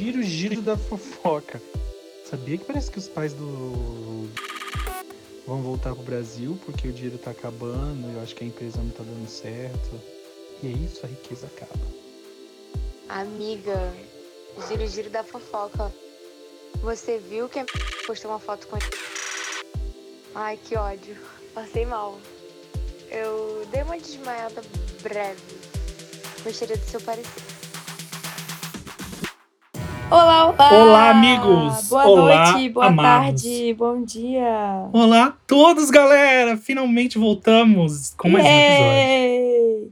Giro, giro da fofoca. Sabia que parece que os pais do vão voltar pro Brasil porque o dinheiro tá acabando, eu acho que a empresa não tá dando certo. E é isso, a riqueza acaba. Amiga, giro, giro da fofoca. Você viu que a postou uma foto com Ai, que ódio. Passei mal. Eu dei uma desmaiada breve. Gostaria do seu parecer. Olá, olá! Olá, amigos! Boa olá, noite, boa amados. tarde, bom dia! Olá a todos, galera! Finalmente voltamos com mais um episódio. Yay!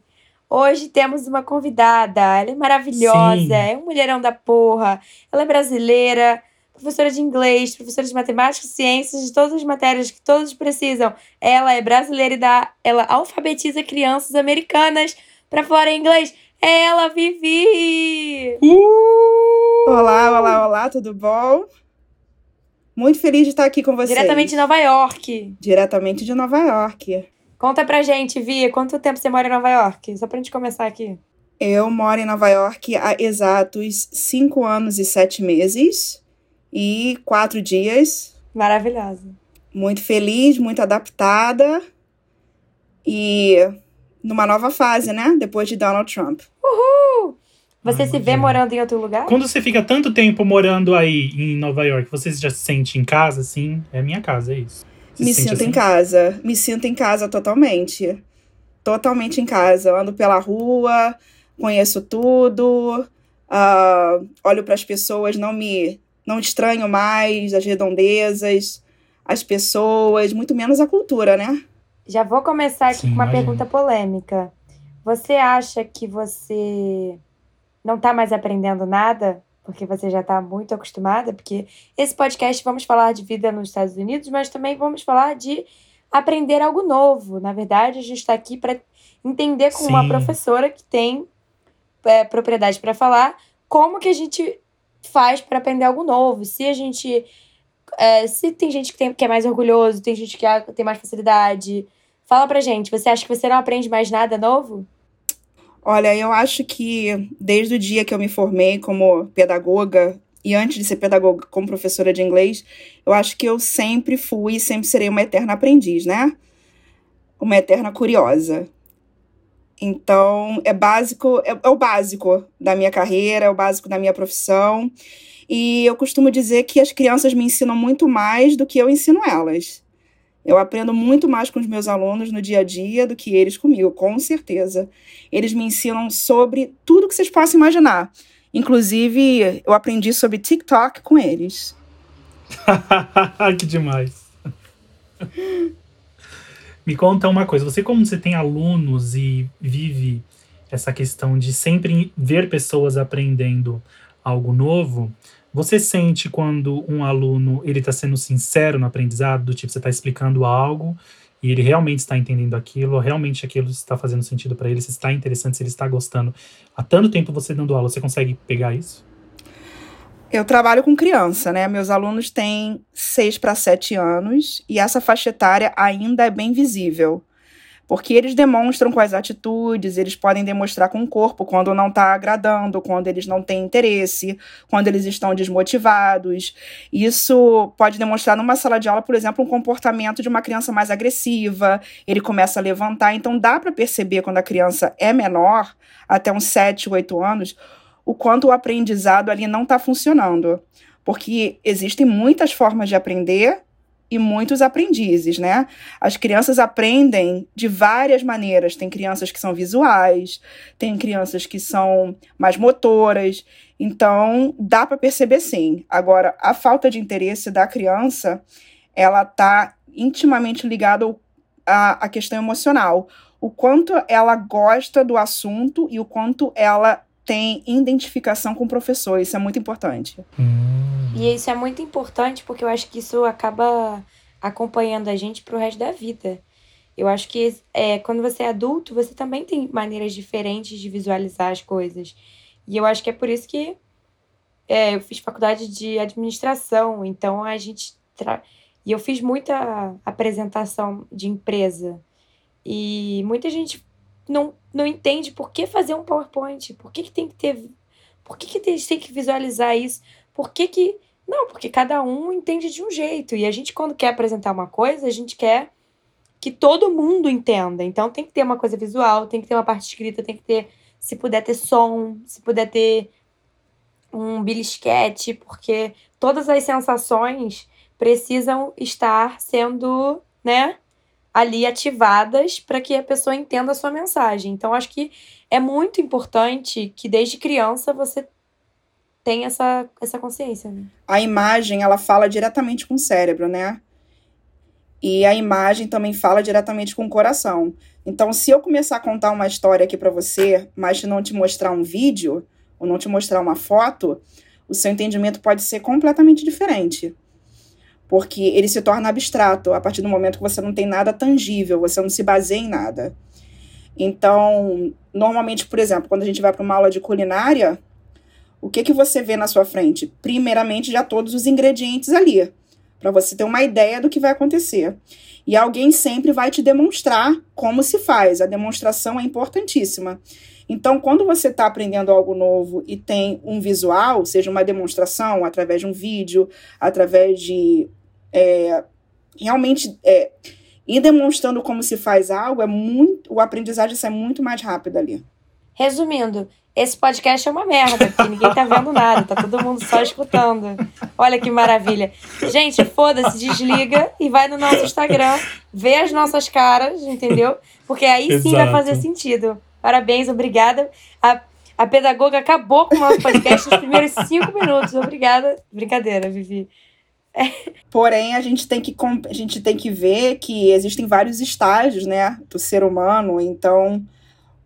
Hoje temos uma convidada, ela é maravilhosa, Sim. é um mulherão da porra, ela é brasileira, professora de inglês, professora de matemática e ciências, de todas as matérias que todos precisam. Ela é brasileira e dá, ela alfabetiza crianças americanas pra falar inglês. É ela, Vivi! Uh! Olá, olá, olá, tudo bom? Muito feliz de estar aqui com vocês. Diretamente de Nova York. Diretamente de Nova York. Conta pra gente, Vi, quanto tempo você mora em Nova York? Só pra gente começar aqui. Eu moro em Nova York há exatos cinco anos e sete meses e quatro dias. Maravilhosa. Muito feliz, muito adaptada e numa nova fase, né? Depois de Donald Trump. Você Ah, se vê morando em outro lugar? Quando você fica tanto tempo morando aí em Nova York, você já se sente em casa, assim? É minha casa, é isso. Você Me sinto em assim? casa. Me sinto em casa totalmente. Totalmente em casa. Eu ando pela rua, conheço tudo, ah, olho para as pessoas, não me não estranho mais as redondezas, as pessoas, muito menos a cultura, né? Já vou começar aqui Sim, com uma imagino. pergunta polêmica. Você acha que você não tá mais aprendendo nada? Porque você já tá muito acostumada? Porque esse podcast vamos falar de vida nos Estados Unidos, mas também vamos falar de aprender algo novo. Na verdade, a gente está aqui para entender com uma Sim. professora que tem é, propriedade para falar como que a gente faz para aprender algo novo. Se a gente. é, se tem gente que, tem, que é mais orgulhoso, tem gente que tem mais facilidade. Fala pra gente, você acha que você não aprende mais nada novo? Olha, eu acho que desde o dia que eu me formei como pedagoga e antes de ser pedagoga como professora de inglês, eu acho que eu sempre fui e sempre serei uma eterna aprendiz, né? Uma eterna curiosa. Então, é básico, é, é o básico da minha carreira, é o básico da minha profissão. E eu costumo dizer que as crianças me ensinam muito mais do que eu ensino elas. Eu aprendo muito mais com os meus alunos no dia a dia do que eles comigo, com certeza. Eles me ensinam sobre tudo que vocês possam imaginar. Inclusive, eu aprendi sobre TikTok com eles. que demais. Me conta uma coisa, você como você tem alunos e vive essa questão de sempre ver pessoas aprendendo algo novo, você sente quando um aluno ele está sendo sincero no aprendizado, do tipo você está explicando algo e ele realmente está entendendo aquilo, realmente aquilo está fazendo sentido para ele, se está interessante, se ele está gostando. Há tanto tempo você dando aula, você consegue pegar isso? Eu trabalho com criança, né? Meus alunos têm 6 para 7 anos e essa faixa etária ainda é bem visível. Porque eles demonstram com as atitudes, eles podem demonstrar com o corpo quando não está agradando, quando eles não têm interesse, quando eles estão desmotivados. Isso pode demonstrar numa sala de aula, por exemplo, um comportamento de uma criança mais agressiva, ele começa a levantar. Então dá para perceber quando a criança é menor, até uns 7, 8 anos, o quanto o aprendizado ali não está funcionando. Porque existem muitas formas de aprender e muitos aprendizes, né? As crianças aprendem de várias maneiras. Tem crianças que são visuais, tem crianças que são mais motoras. Então, dá para perceber sim. Agora, a falta de interesse da criança, ela tá intimamente ligada à, à questão emocional. O quanto ela gosta do assunto e o quanto ela tem identificação com o professor. Isso é muito importante. Hum. E isso é muito importante porque eu acho que isso acaba acompanhando a gente pro resto da vida. Eu acho que é, quando você é adulto, você também tem maneiras diferentes de visualizar as coisas. E eu acho que é por isso que é, eu fiz faculdade de administração, então a gente. Tra... E eu fiz muita apresentação de empresa. E muita gente não, não entende por que fazer um PowerPoint, por que, que tem que ter por que, que gente tem que visualizar isso? Por que que... Não, porque cada um entende de um jeito. E a gente, quando quer apresentar uma coisa, a gente quer que todo mundo entenda. Então tem que ter uma coisa visual, tem que ter uma parte escrita, tem que ter, se puder ter som, se puder ter um belisquete, porque todas as sensações precisam estar sendo, né, ali ativadas para que a pessoa entenda a sua mensagem. Então acho que é muito importante que desde criança você tenha essa, essa consciência. Né? A imagem, ela fala diretamente com o cérebro, né? E a imagem também fala diretamente com o coração. Então, se eu começar a contar uma história aqui para você, mas não te mostrar um vídeo, ou não te mostrar uma foto, o seu entendimento pode ser completamente diferente. Porque ele se torna abstrato a partir do momento que você não tem nada tangível, você não se baseia em nada. Então, normalmente, por exemplo, quando a gente vai para uma aula de culinária, o que que você vê na sua frente? Primeiramente, já todos os ingredientes ali para você ter uma ideia do que vai acontecer. E alguém sempre vai te demonstrar como se faz. A demonstração é importantíssima. Então, quando você está aprendendo algo novo e tem um visual, seja uma demonstração através de um vídeo, através de é, realmente é, ir demonstrando como se faz algo, é muito, o aprendizagem sai muito mais rápido ali. Resumindo, esse podcast é uma merda, porque ninguém tá vendo nada, tá todo mundo só escutando. Olha que maravilha. Gente, foda-se, desliga e vai no nosso Instagram, vê as nossas caras, entendeu? Porque aí sim vai fazer sentido. Parabéns, obrigada. A, a pedagoga acabou com o nosso podcast nos primeiros cinco minutos. Obrigada. Brincadeira, Vivi. É. Porém, a gente, tem que, a gente tem que ver que existem vários estágios, né, do ser humano. Então,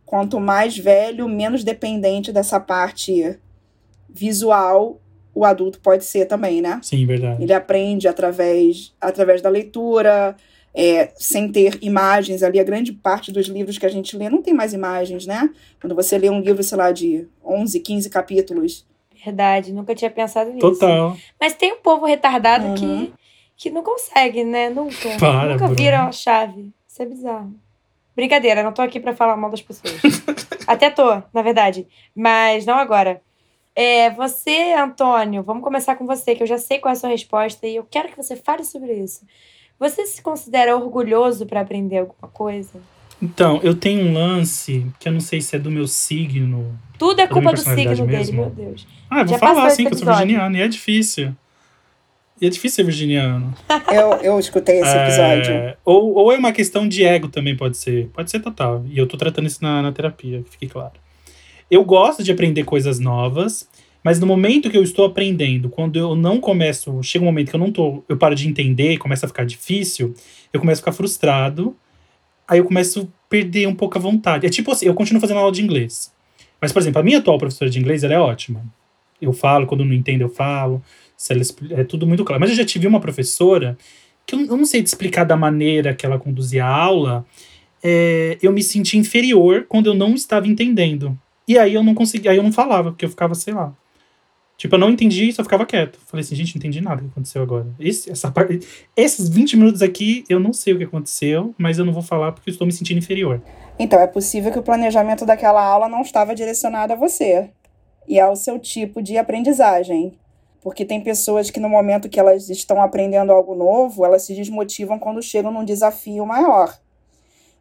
quanto mais velho, menos dependente dessa parte visual o adulto pode ser também, né? Sim, verdade. Ele aprende através, através da leitura, é, sem ter imagens ali. A grande parte dos livros que a gente lê não tem mais imagens, né? Quando você lê um livro, sei lá, de 11, 15 capítulos. Verdade, nunca tinha pensado nisso. Total. Mas tem um povo retardado uhum. que, que não consegue, né? Nunca. Para, nunca vira a chave. Isso é bizarro. Brincadeira, não tô aqui para falar mal das pessoas. Até tô, na verdade. Mas não agora. É, você, Antônio, vamos começar com você, que eu já sei qual é a sua resposta e eu quero que você fale sobre isso. Você se considera orgulhoso para aprender alguma coisa? Então, eu tenho um lance que eu não sei se é do meu signo. Tudo é culpa do signo dele, meu Deus. Ah, eu vou já falar assim, que eu sou virginiano, e é difícil. E é difícil ser virginiano. Eu, eu escutei esse episódio. É, ou, ou é uma questão de ego também, pode ser. Pode ser total. E eu tô tratando isso na, na terapia, que fique claro. Eu gosto de aprender coisas novas, mas no momento que eu estou aprendendo, quando eu não começo, chega um momento que eu não tô, eu paro de entender, começa a ficar difícil, eu começo a ficar frustrado, aí eu começo a perder um pouco a vontade. É tipo assim, eu continuo fazendo aula de inglês. Mas, por exemplo, a minha atual professora de inglês, ela é ótima. Eu falo, quando não entendo, eu falo ela, é tudo muito claro. Mas eu já tive uma professora que eu, eu não sei te explicar da maneira que ela conduzia a aula. É, eu me senti inferior quando eu não estava entendendo. E aí eu não conseguia, aí eu não falava, porque eu ficava, sei lá. Tipo, eu não entendi e só ficava quieto. Falei assim, gente, não entendi nada que aconteceu agora. Esse, essa parte, esses 20 minutos aqui, eu não sei o que aconteceu, mas eu não vou falar porque eu estou me sentindo inferior. Então, é possível que o planejamento daquela aula não estava direcionado a você e ao seu tipo de aprendizagem. Porque tem pessoas que no momento que elas estão aprendendo algo novo, elas se desmotivam quando chegam num desafio maior.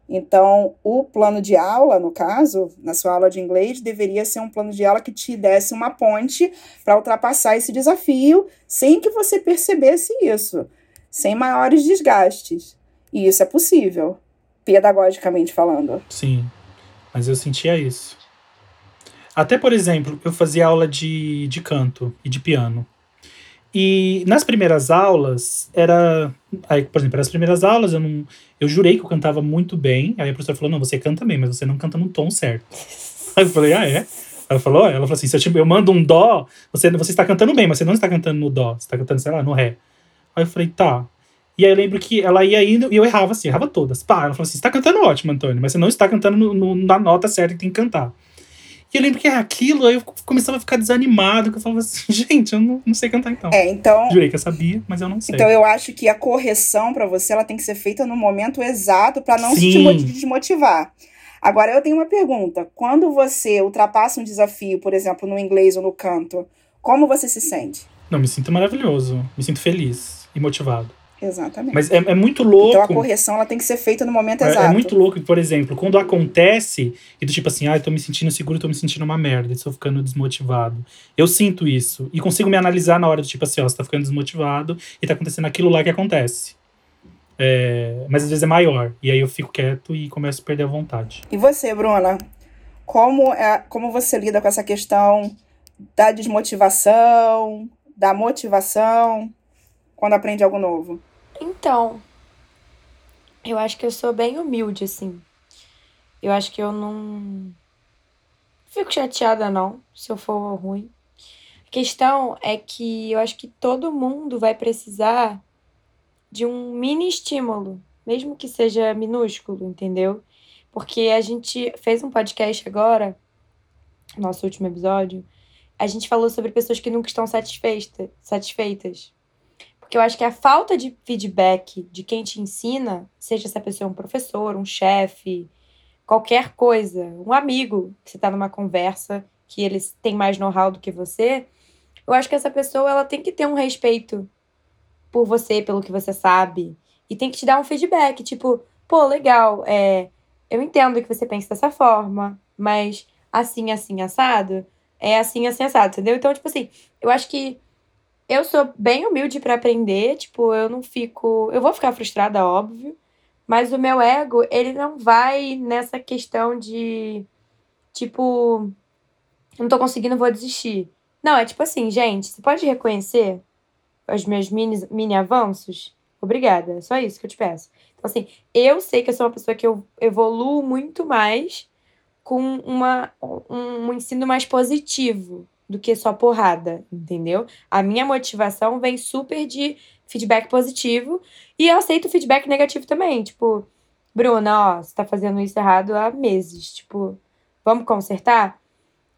Então, o plano de aula, no caso, na sua aula de inglês, deveria ser um plano de aula que te desse uma ponte para ultrapassar esse desafio sem que você percebesse isso, sem maiores desgastes. E isso é possível, pedagogicamente falando. Sim, mas eu sentia isso. Até, por exemplo, eu fazia aula de, de canto e de piano. E nas primeiras aulas, era. Aí, por exemplo, nas primeiras aulas, eu não. Eu jurei que eu cantava muito bem. Aí a professora falou: não, você canta bem, mas você não canta no tom certo. Aí eu falei, ah, é? Ela falou, ela falou assim: se eu, tipo, eu mando um dó, você, você está cantando bem, mas você não está cantando no dó, você está cantando, sei lá, no ré. Aí eu falei, tá. E aí eu lembro que ela ia indo e eu errava assim, errava todas. Pá, ela falou assim: você está cantando ótimo, Antônio, mas você não está cantando no, no, na nota certa que tem que cantar. E eu lembro que é aquilo, aí eu começava a ficar desanimado, que eu falava assim, gente, eu não, não sei cantar então. É, então. Jurei que eu sabia, mas eu não sei. Então eu acho que a correção para você ela tem que ser feita no momento exato para não Sim. se desmotivar. Agora, eu tenho uma pergunta. Quando você ultrapassa um desafio, por exemplo, no inglês ou no canto, como você se sente? Não, me sinto maravilhoso. Me sinto feliz e motivado. Exatamente. Mas é, é muito louco. Então a correção ela tem que ser feita no momento é, exato. É muito louco, por exemplo, quando acontece e do tipo assim, ah, eu tô me sentindo seguro, tô me sentindo uma merda, estou ficando desmotivado. Eu sinto isso e consigo me analisar na hora do tipo assim, ó, você tá ficando desmotivado e tá acontecendo aquilo lá que acontece. É, mas às vezes é maior. E aí eu fico quieto e começo a perder a vontade. E você, Bruna? Como, é, como você lida com essa questão da desmotivação, da motivação, quando aprende algo novo? Então, eu acho que eu sou bem humilde, assim. Eu acho que eu não fico chateada, não, se eu for ruim. A questão é que eu acho que todo mundo vai precisar de um mini estímulo, mesmo que seja minúsculo, entendeu? Porque a gente fez um podcast agora, nosso último episódio, a gente falou sobre pessoas que nunca estão satisfeita, satisfeitas. Porque eu acho que a falta de feedback de quem te ensina, seja essa pessoa um professor, um chefe, qualquer coisa, um amigo, que você está numa conversa que eles têm mais know-how do que você, eu acho que essa pessoa ela tem que ter um respeito por você, pelo que você sabe. E tem que te dar um feedback, tipo, pô, legal, é, eu entendo que você pensa dessa forma, mas assim, assim, assado, é assim, assim, assado, entendeu? Então, tipo assim, eu acho que eu sou bem humilde para aprender, tipo, eu não fico. Eu vou ficar frustrada, óbvio, mas o meu ego, ele não vai nessa questão de, tipo, não tô conseguindo, vou desistir. Não, é tipo assim, gente, você pode reconhecer os meus mini, mini avanços, obrigada. É só isso que eu te peço. Então, assim, eu sei que eu sou uma pessoa que eu evoluo muito mais com uma, um, um ensino mais positivo do que só porrada, entendeu? A minha motivação vem super de feedback positivo e eu aceito feedback negativo também. Tipo, Bruna, ó, você tá fazendo isso errado há meses. Tipo, vamos consertar?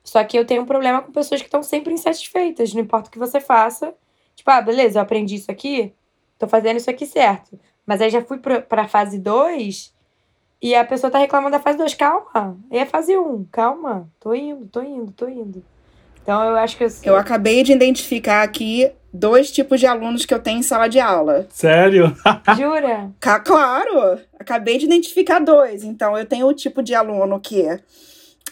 Só que eu tenho um problema com pessoas que estão sempre insatisfeitas, não importa o que você faça, Tipo, ah, beleza, eu aprendi isso aqui, tô fazendo isso aqui certo. Mas aí já fui pra, fase 2 e a pessoa tá reclamando da fase 2. Calma, e é fase 1, um. calma. Tô indo, tô indo, tô indo. Então eu acho que eu. Eu acabei de identificar aqui dois tipos de alunos que eu tenho em sala de aula. Sério? Jura? Claro! Acabei de identificar dois. Então eu tenho o tipo de aluno que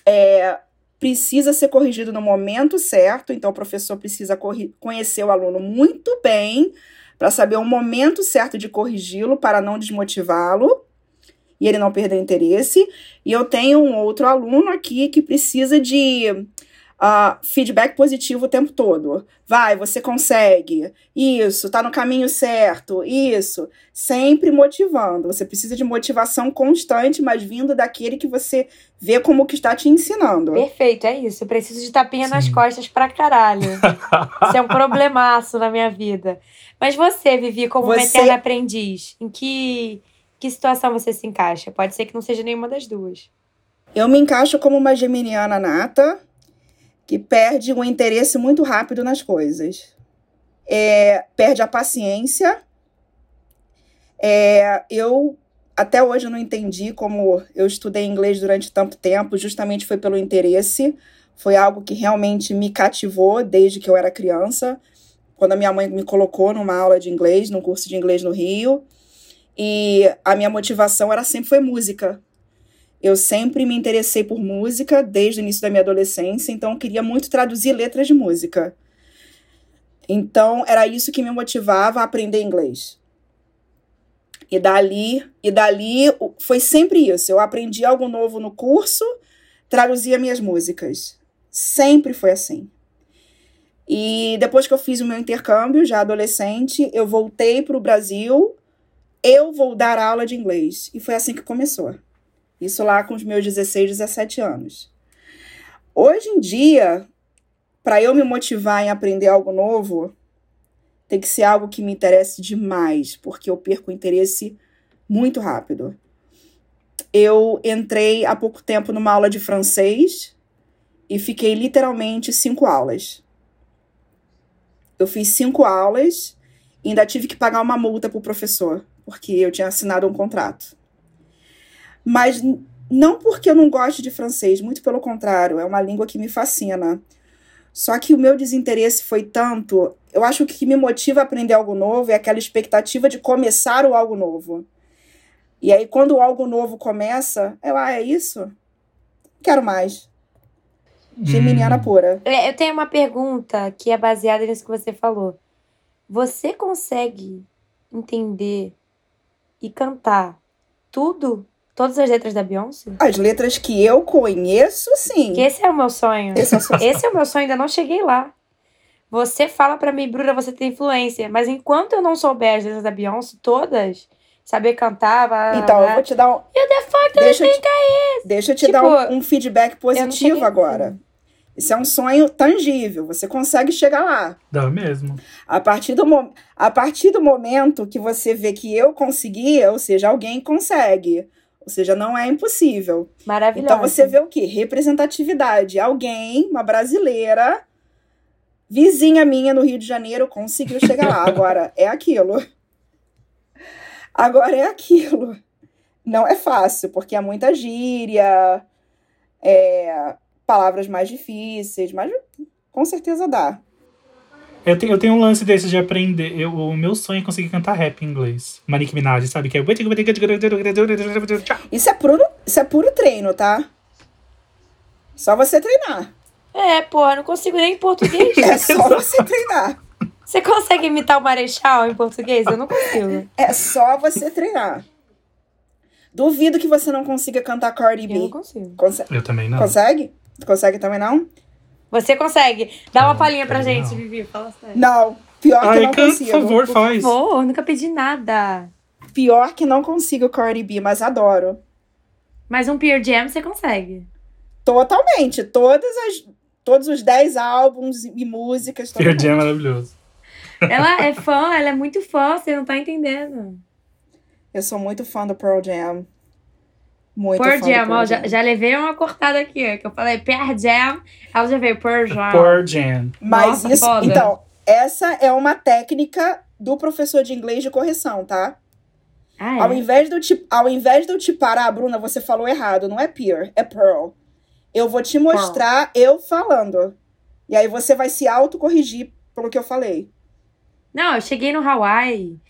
é precisa ser corrigido no momento certo, então o professor precisa conhecer o aluno muito bem para saber o momento certo de corrigi-lo para não desmotivá-lo e ele não perder interesse. E eu tenho um outro aluno aqui que precisa de uh, feedback positivo o tempo todo. Vai, você consegue. Isso, tá no caminho certo. Isso. Sempre motivando. Você precisa de motivação constante, mas vindo daquele que você vê como que está te ensinando. Perfeito, é isso. Eu preciso de tapinha Sim. nas costas pra caralho. isso é um problemaço na minha vida. Mas você, Vivi, como você... uma eterna aprendiz, em que, que situação você se encaixa? Pode ser que não seja nenhuma das duas. Eu me encaixo como uma geminiana nata, que perde o interesse muito rápido nas coisas. É, perde a paciência. É, eu até hoje não entendi como eu estudei inglês durante tanto tempo, justamente foi pelo interesse. Foi algo que realmente me cativou desde que eu era criança, quando a minha mãe me colocou numa aula de inglês, num curso de inglês no Rio. E a minha motivação era sempre foi música. Eu sempre me interessei por música desde o início da minha adolescência, então queria muito traduzir letras de música. Então era isso que me motivava a aprender inglês. E dali, e dali foi sempre isso. Eu aprendi algo novo no curso, traduzia minhas músicas. Sempre foi assim. E depois que eu fiz o meu intercâmbio, já adolescente, eu voltei para o Brasil. Eu vou dar aula de inglês. E foi assim que começou. Isso lá com os meus 16, 17 anos. Hoje em dia, para eu me motivar em aprender algo novo, tem que ser algo que me interesse demais, porque eu perco o interesse muito rápido. Eu entrei há pouco tempo numa aula de francês e fiquei literalmente cinco aulas. Eu fiz cinco aulas e ainda tive que pagar uma multa para o professor, porque eu tinha assinado um contrato. Mas Não porque eu não gosto de francês, muito pelo contrário, é uma língua que me fascina. Só que o meu desinteresse foi tanto. Eu acho que o que me motiva a aprender algo novo é aquela expectativa de começar o algo novo. E aí, quando o algo novo começa, eu, ah, é isso? Quero mais. Geminiana Hum. pura. É, Eu tenho uma pergunta que é baseada nisso que você falou. Você consegue entender e cantar tudo? Todas as letras da Beyoncé? As letras que eu conheço, sim. Porque esse é o meu sonho. Esse é o seu- Esse é o meu sonho, ainda não cheguei lá. Você fala pra mim, Bruna, você tem influência. Mas enquanto eu não souber as letras da Beyoncé, todas, saber cantar, blá, blá, Então, eu blá, vou te dar um. You the fuck Deixa eu te, deixa eu te Tipo, dar um, um feedback positivo agora. Isso é um sonho tangível. Você consegue chegar lá. Dá mesmo. A partir, do mo- a partir do momento que você vê que eu consegui, ou seja, alguém consegue. Ou seja, não é impossível. Maravilhosa. Então você vê o quê? Representatividade. Alguém, uma brasileira, vizinha minha no Rio de Janeiro, conseguiu chegar lá. Agora, é aquilo. Agora é aquilo. Não é fácil, porque é muita gíria, é, palavras mais difíceis, mas com certeza dá. Eu tenho, eu tenho um lance desse de aprender. Eu, o meu sonho é conseguir cantar rap em inglês. Manique Minaj, sabe? Que é. Isso é puro, isso é puro treino, tá? Só você treinar. É, porra, não consigo nem em português. É só você treinar. Você consegue imitar o Marechal em português? Eu não consigo. É só você treinar. Duvido que você não consiga cantar Cardi Eu não B. consigo. Conse- Eu também não. consegue? Consegue também não? Você consegue. Dá uma Não, palhinha pra gente, não. Vivi. Fala sério. Não. Pior que Ai, não canta, consigo. por favor, Por faz. favor, nunca pedi nada. Pior que não consigo Cardi B, mas adoro. Mas um Peer Jam você consegue. Totalmente. Todas as, todos os 10 álbuns e músicas. mundo. Jam é maravilhoso. Ela é fã, ela é muito fã, você não tá entendendo. Eu sou muito fã do Pearl Jam. Muito Pearl Jam, do Pearl ó, já, já levei uma cortada aqui, ó, que eu falei Pearl Jam, ela já veio Pearl Jam. Pearl Jam. Mas Nossa, isso, foda. então, essa é uma técnica do professor de inglês de correção, tá? Ah, Ao é? invés de eu te, ao invés de eu te parar, Bruna, você falou errado, não é peer, é pearl. Eu vou te mostrar eu falando. E aí você vai se autocorrigir pelo que eu falei. Não, eu cheguei no Hawaii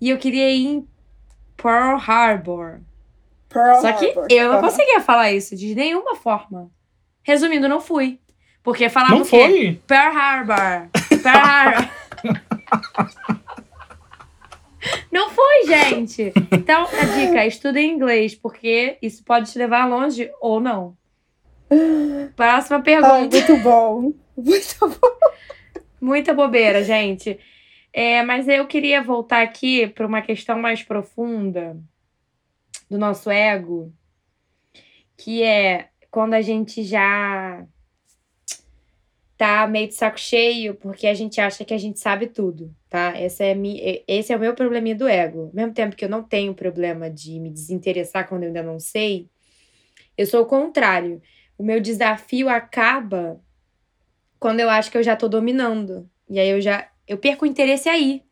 e eu queria ir em Pearl Harbor. Pearl Só que Harbor. eu não Aham. conseguia falar isso de nenhuma forma. Resumindo, não fui. Porque falava Não o quê? foi? Pearl Harbor. Pearl Harbor. Não foi, gente. Então, a dica, estuda em inglês, porque isso pode te levar longe ou não. Próxima Ai, pergunta. muito bom. Muito bom. Muita bobeira, gente. É, mas eu queria voltar aqui para uma questão mais profunda do nosso ego, que é quando a gente já tá meio de saco cheio porque a gente acha que a gente sabe tudo, tá? Essa é mi... Esse é o meu probleminha do ego. Ao mesmo tempo que eu não tenho problema de me desinteressar quando eu ainda não sei, eu sou o contrário. O meu desafio acaba quando eu acho que eu já tô dominando. E aí eu já eu perco o interesse aí.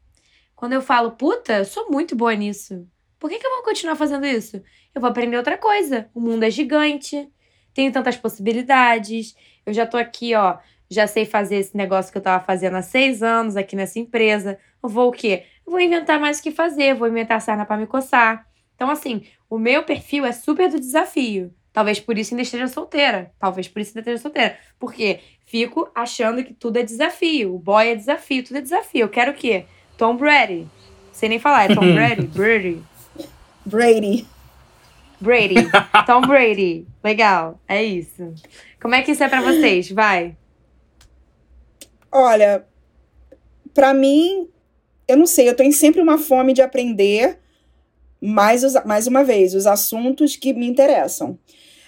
Quando eu falo, puta, eu sou muito boa nisso. Por que, que eu vou continuar fazendo isso? Eu vou aprender outra coisa. O mundo é gigante, tenho tantas possibilidades. Eu já tô aqui, ó. Já sei fazer esse negócio que eu tava fazendo há seis anos aqui nessa empresa. Eu vou o quê? Eu vou inventar mais o que fazer, vou inventar sarna pra me coçar. Então, assim, o meu perfil é super do desafio. Talvez por isso ainda esteja solteira. Talvez por isso ainda esteja solteira. Porque fico achando que tudo é desafio. O boy é desafio, tudo é desafio. Eu quero o quê? Tom Brady. Sei nem falar, é Tom Brady? Brady. Brady. Brady. Tom Brady. Legal, é isso. Como é que isso é pra vocês? Vai. Olha, pra mim, eu não sei, eu tenho sempre uma fome de aprender mais, os- mais uma vez, os assuntos que me interessam.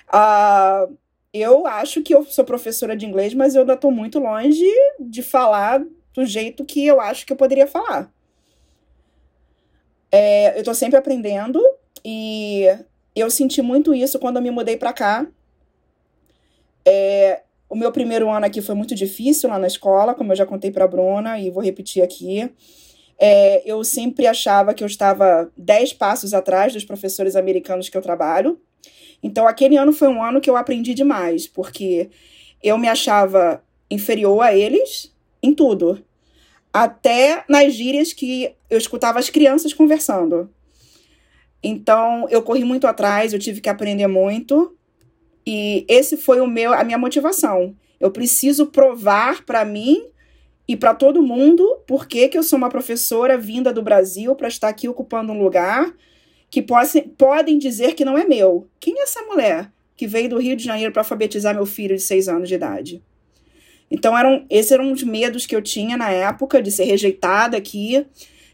Ah, eu acho que eu sou professora de inglês, mas eu ainda estou muito longe de falar do jeito que eu acho que eu poderia falar. É, eu estou sempre aprendendo e eu senti muito isso quando eu me mudei para cá. É, o meu primeiro ano aqui foi muito difícil lá na escola, como eu já contei para Bruna e vou repetir aqui. É, eu sempre achava que eu estava dez passos atrás dos professores americanos que eu trabalho. Então, aquele ano foi um ano que eu aprendi demais, porque eu me achava inferior a eles em tudo. Até nas gírias que eu escutava as crianças conversando. Então, eu corri muito atrás, eu tive que aprender muito. E esse foi o meu a minha motivação. Eu preciso provar para mim e para todo mundo por que, eu sou uma professora vinda do Brasil para estar aqui ocupando um lugar que possam, podem dizer que não é meu. Quem é essa mulher que veio do Rio de Janeiro para alfabetizar meu filho de seis anos de idade? Então, eram, esses eram os medos que eu tinha na época de ser rejeitada aqui,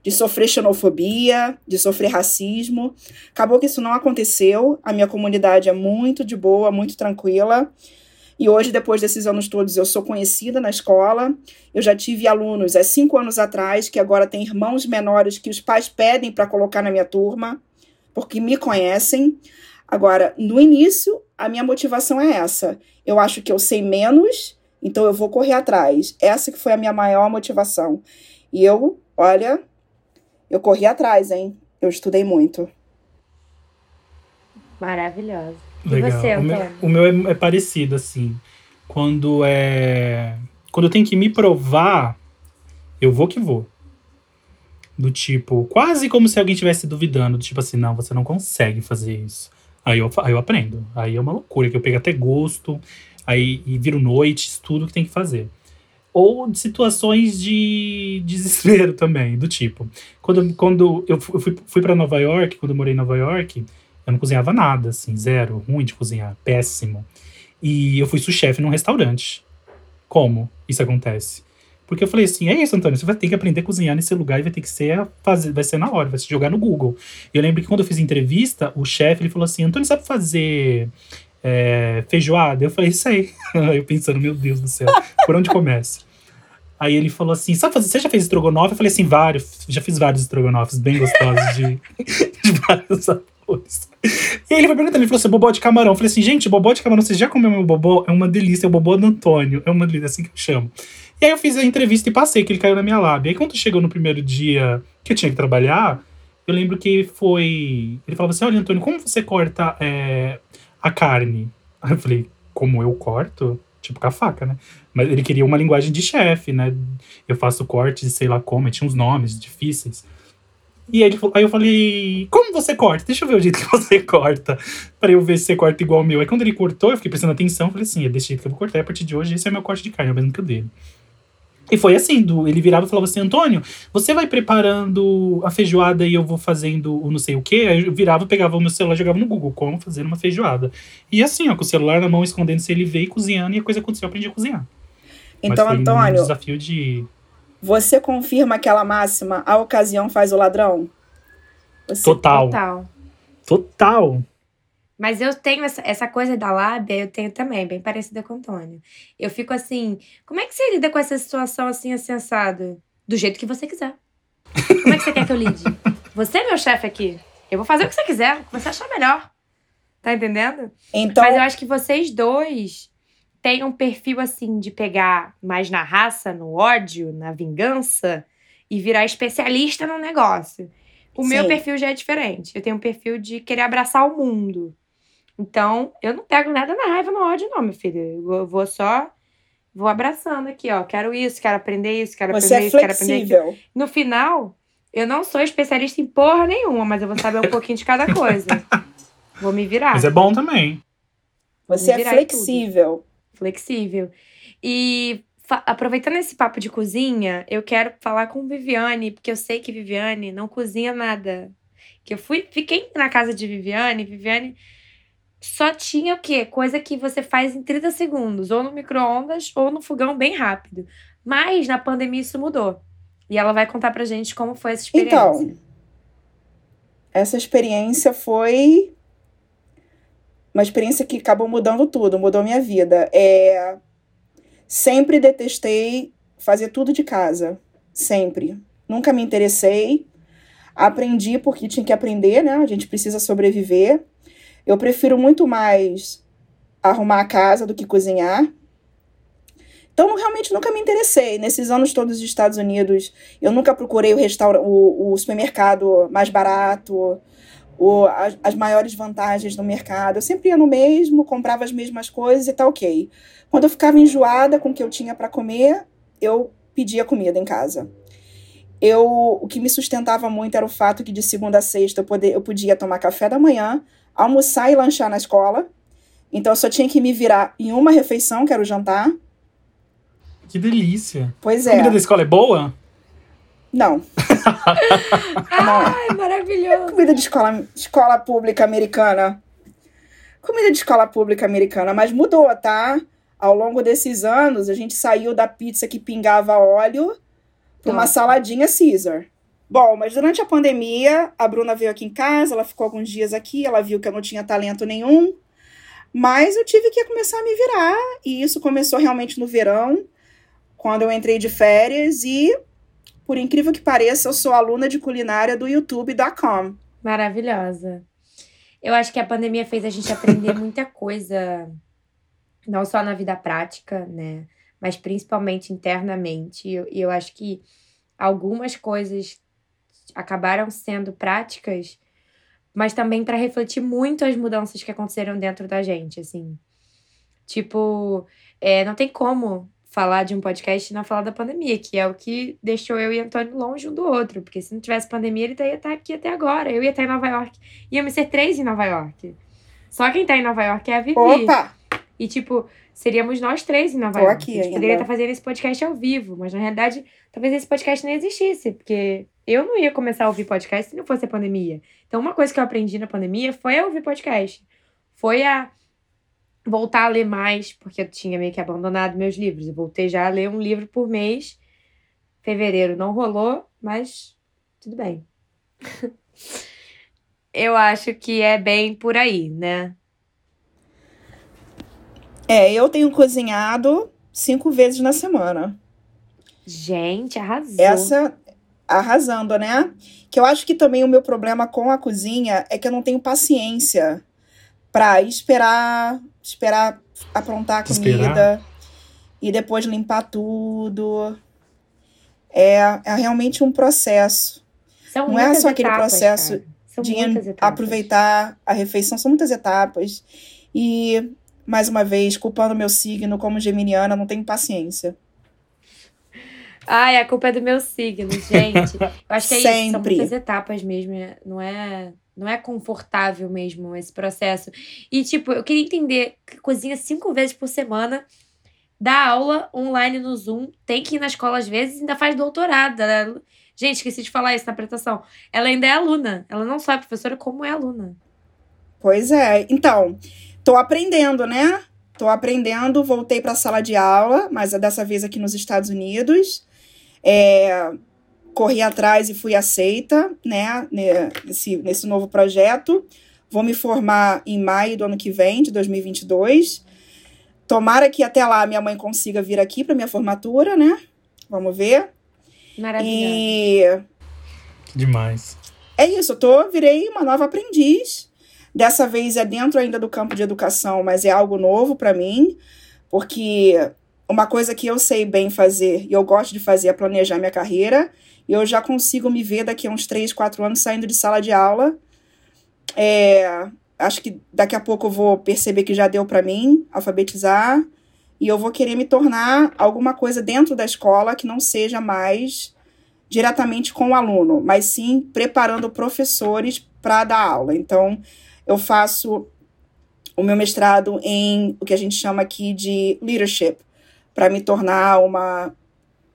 de sofrer xenofobia, de sofrer racismo. Acabou que isso não aconteceu. A minha comunidade é muito de boa, muito tranquila. E hoje, depois desses anos todos, eu sou conhecida na escola. Eu já tive alunos há cinco anos atrás que agora têm irmãos menores que os pais pedem para colocar na minha turma porque me conhecem. Agora, no início, a minha motivação é essa. Eu acho que eu sei menos, então eu vou correr atrás. Essa que foi a minha maior motivação. E eu, olha, eu corri atrás, hein? Eu estudei muito. Maravilhosa. Legal. E você, o meu, Antônio? o meu é, é parecido, assim. Quando é. Quando eu tenho que me provar, eu vou que vou. Do tipo, quase como se alguém estivesse duvidando. Do tipo assim, não, você não consegue fazer isso. Aí eu, aí eu aprendo. Aí é uma loucura, que eu pego até gosto. Aí e viro noite, estudo o que tem que fazer. Ou de situações de desespero também, do tipo. Quando, quando eu fu- eu fui, fui para Nova York, quando eu morei em Nova York, eu não cozinhava nada, assim, zero, ruim de cozinhar, péssimo. E eu fui sous-chefe num restaurante. Como isso acontece? Porque eu falei assim, é isso, Antônio, você vai ter que aprender a cozinhar nesse lugar e vai ter que ser fazer, vai ser na hora, vai se jogar no Google. Eu lembro que quando eu fiz entrevista, o chefe ele falou assim, Antônio, sabe fazer é, feijoada? Eu falei, sei. eu pensando, meu Deus do céu, por onde começa? Aí ele falou assim, sabe fazer, você já fez estrogonofe? Eu falei assim, vários, já fiz vários estrogonofes bem gostosos de, de vários sabores. E aí ele foi perguntando, ele falou assim, bobó de camarão. Eu falei assim, gente, bobó de camarão, vocês já comeu meu bobó? É uma delícia, é o bobó do Antônio. É uma delícia, assim que eu chamo. E aí eu fiz a entrevista e passei, que ele caiu na minha lábia. E aí quando chegou no primeiro dia que eu tinha que trabalhar, eu lembro que foi... Ele falava assim, olha, Antônio, como você corta é, a carne? Aí eu falei, como eu corto? Tipo, com a faca, né? Mas ele queria uma linguagem de chefe, né? Eu faço cortes, sei lá como, tinha uns nomes difíceis. E aí, ele aí eu falei, como você corta? Deixa eu ver o jeito que você corta, pra eu ver se você corta igual o meu. Aí quando ele cortou, eu fiquei prestando atenção, falei assim, é desse jeito que eu vou cortar, a partir de hoje esse é meu corte de carne, é o mesmo que o dele. E foi assim, do, ele virava e falava assim, Antônio, você vai preparando a feijoada e eu vou fazendo o não sei o quê? Aí eu virava, pegava o meu celular e jogava no Google, como fazer uma feijoada. E assim, ó, com o celular na mão, escondendo se ele veio cozinhando, e a coisa aconteceu, eu aprendi a cozinhar. Então, Mas foi um Antônio, desafio de... você confirma aquela máxima, a ocasião faz o ladrão? Você- Total. Total. Total. Mas eu tenho essa, essa coisa da lábia, eu tenho também, bem parecida com o Antônio. Eu fico assim, como é que você lida com essa situação assim, assado? Do jeito que você quiser. Como é que você quer que eu lide? Você é meu chefe aqui. Eu vou fazer o que você quiser, o que você achar melhor. Tá entendendo? Então, Mas eu acho que vocês dois têm um perfil assim de pegar mais na raça, no ódio, na vingança e virar especialista no negócio. O meu Sim. perfil já é diferente. Eu tenho um perfil de querer abraçar o mundo. Então, eu não pego nada na raiva, no ódio, não, meu filho. Eu vou só. Vou abraçando aqui, ó. Quero isso, quero aprender isso, quero você aprender é isso, quero aprender aquilo. flexível. No final, eu não sou especialista em porra nenhuma, mas eu vou saber um pouquinho de cada coisa. Vou me virar. Mas é bom também. Você é flexível. flexível. E aproveitando esse papo de cozinha, eu quero falar com Viviane, porque eu sei que Viviane não cozinha nada. Que eu fui, fiquei na casa de Viviane, Viviane só tinha o quê? Coisa que você faz em 30 segundos, ou no micro-ondas, ou no fogão bem rápido. Mas na pandemia isso mudou. E ela vai contar pra gente como foi essa experiência. Então, essa experiência foi uma experiência que acabou mudando tudo, mudou minha vida. É, sempre detestei fazer tudo de casa, sempre. Nunca me interessei. Aprendi porque tinha que aprender, né? A gente precisa sobreviver. Eu prefiro muito mais arrumar a casa do que cozinhar. Então, realmente nunca me interessei. Nesses anos todos dos Estados Unidos, eu nunca procurei o, restaura o, o supermercado mais barato, o, as, as, maiores vantagens no mercado. Eu sempre ia no mesmo, comprava as mesmas coisas e tá ok. Quando eu ficava enjoada com o que eu tinha para comer, eu pedia comida em casa. Eu, o que me sustentava muito era o fato que de segunda a sexta eu, poder, eu podia tomar café da manhã, almoçar e lanchar na escola. Então eu só tinha que me virar em uma refeição, que era o jantar. Que delícia. Pois é. A comida da escola é boa? Não. Ai, maravilhoso. Comida de escola, escola pública americana. Comida de escola pública americana, mas mudou, tá? Ao longo desses anos, a gente saiu da pizza que pingava óleo para uma saladinha Caesar. Bom, mas durante a pandemia, a Bruna veio aqui em casa, ela ficou alguns dias aqui, ela viu que eu não tinha talento nenhum, mas eu tive que começar a me virar, e isso começou realmente no verão, quando eu entrei de férias, e por incrível que pareça, eu sou aluna de culinária do youtube.com. Maravilhosa. Eu acho que a pandemia fez a gente aprender muita coisa, não só na vida prática, né? Mas principalmente internamente. E eu, eu acho que algumas coisas acabaram sendo práticas, mas também para refletir muito as mudanças que aconteceram dentro da gente, assim. Tipo, é, não tem como falar de um podcast e não falar da pandemia, que é o que deixou eu e Antônio longe um do outro. Porque se não tivesse pandemia, ele ia estar aqui até agora. Eu ia estar em Nova York. Íamos ser três em Nova York. Só quem tá em Nova York é a Vivi. Opa! E, tipo, seríamos nós três em Nova Tô York. Aqui a gente ainda. poderia estar fazendo esse podcast ao vivo, mas na realidade, talvez esse podcast nem existisse, porque eu não ia começar a ouvir podcast se não fosse a pandemia. Então, uma coisa que eu aprendi na pandemia foi a ouvir podcast. Foi a voltar a ler mais, porque eu tinha meio que abandonado meus livros. Eu voltei já a ler um livro por mês. Fevereiro não rolou, mas tudo bem. eu acho que é bem por aí, né? É, eu tenho cozinhado cinco vezes na semana. Gente, arrasou. Essa arrasando, né? Que eu acho que também o meu problema com a cozinha é que eu não tenho paciência para esperar, esperar aprontar a comida esperar. e depois limpar tudo. É, é realmente um processo. São não é só aquele etapas, processo de aproveitar a refeição, são muitas etapas. E, mais uma vez, culpando meu signo como geminiana, não tenho paciência. Ai, a culpa é do meu signo, gente. Eu acho que é Sempre. isso, são muitas etapas mesmo, não é não é confortável mesmo esse processo. E, tipo, eu queria entender que cozinha cinco vezes por semana, dá aula online no Zoom, tem que ir na escola às vezes ainda faz doutorado. Ela... Gente, esqueci de falar isso na apresentação. Ela ainda é aluna. Ela não só é professora, como é aluna. Pois é. Então, tô aprendendo, né? Tô aprendendo, voltei para a sala de aula, mas dessa vez aqui nos Estados Unidos. É, corri atrás e fui aceita, né, nesse, nesse novo projeto. Vou me formar em maio do ano que vem, de 2022. Tomara que até lá minha mãe consiga vir aqui para minha formatura, né? Vamos ver. Maravilha. E demais. É isso, eu tô, virei uma nova aprendiz. Dessa vez é dentro ainda do campo de educação, mas é algo novo para mim, porque uma coisa que eu sei bem fazer e eu gosto de fazer é planejar minha carreira eu já consigo me ver daqui a uns 3, 4 anos saindo de sala de aula. É, acho que daqui a pouco eu vou perceber que já deu para mim alfabetizar e eu vou querer me tornar alguma coisa dentro da escola que não seja mais diretamente com o aluno, mas sim preparando professores para dar aula. Então, eu faço o meu mestrado em o que a gente chama aqui de leadership, para me tornar uma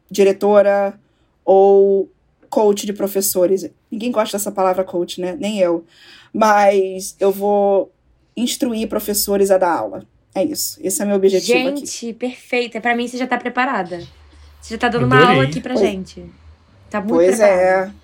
diretora ou coach de professores. Ninguém gosta dessa palavra coach, né? Nem eu. Mas eu vou instruir professores a dar aula. É isso. Esse é meu objetivo gente, aqui. Gente, perfeita. Para mim, você já tá preparada. Você já tá dando Adorei. uma aula aqui pra pois, gente. Tá muito pois preparada. é.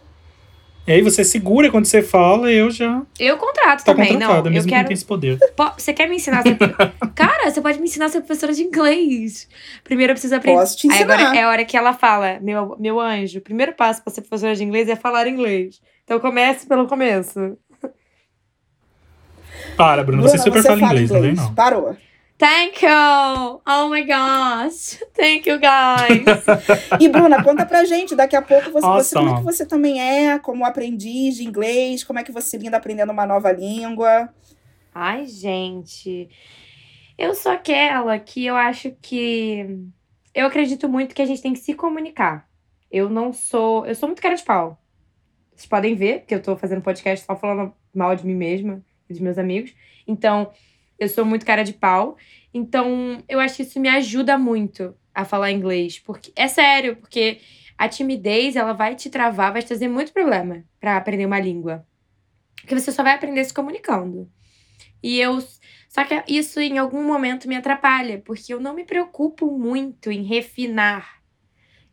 E aí você segura quando você fala, eu já. Eu contrato tá também, não. Mesmo eu quero. Não tem esse poder. Você quer me ensinar? Ser... Cara, você pode me ensinar a ser professora de inglês. Primeiro eu preciso aprender. Posso te ensinar. Aí agora é a hora que ela fala, meu, meu anjo, o primeiro passo para ser professora de inglês é falar inglês. Então comece pelo começo. Para, Bruno, você super fala, fala inglês, inglês, não vem não. Parou. Thank you! Oh my gosh! Thank you, guys! E Bruna, conta pra gente, daqui a pouco você, você Awesome. como é que você também é como aprendiz de inglês, como é que você linda aprendendo uma nova língua? Ai, gente. Eu sou aquela que eu acho que. Eu acredito muito que a gente tem que se comunicar. Eu não sou. Eu sou muito cara de pau. Vocês podem ver, porque eu tô fazendo podcast só falando mal de mim mesma e dos meus amigos. Então, eu sou muito cara de pau. Então, eu acho que isso me ajuda muito a falar inglês. Porque é sério, porque a timidez, ela vai te travar, vai te trazer muito problema pra aprender uma língua. Porque você só vai aprender se comunicando. E eu. Só que isso em algum momento me atrapalha, porque eu não me preocupo muito em refinar.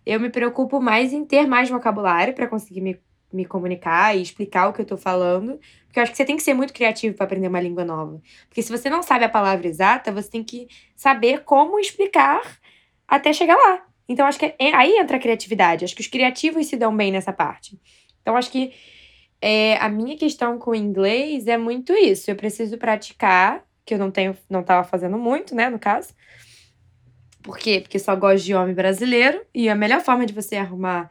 Eu me preocupo mais em ter mais vocabulário para conseguir me, me comunicar e explicar o que eu tô falando. Porque eu acho que você tem que ser muito criativo para aprender uma língua nova. Porque se você não sabe a palavra exata, você tem que saber como explicar até chegar lá. Então acho que é- aí entra a criatividade. Acho que os criativos se dão bem nessa parte. Então acho que é, a minha questão com o inglês é muito isso. Eu preciso praticar, que eu não tenho, não tava fazendo muito, né, no caso. Por quê? Porque só gosto de homem brasileiro. E a melhor forma de você arrumar,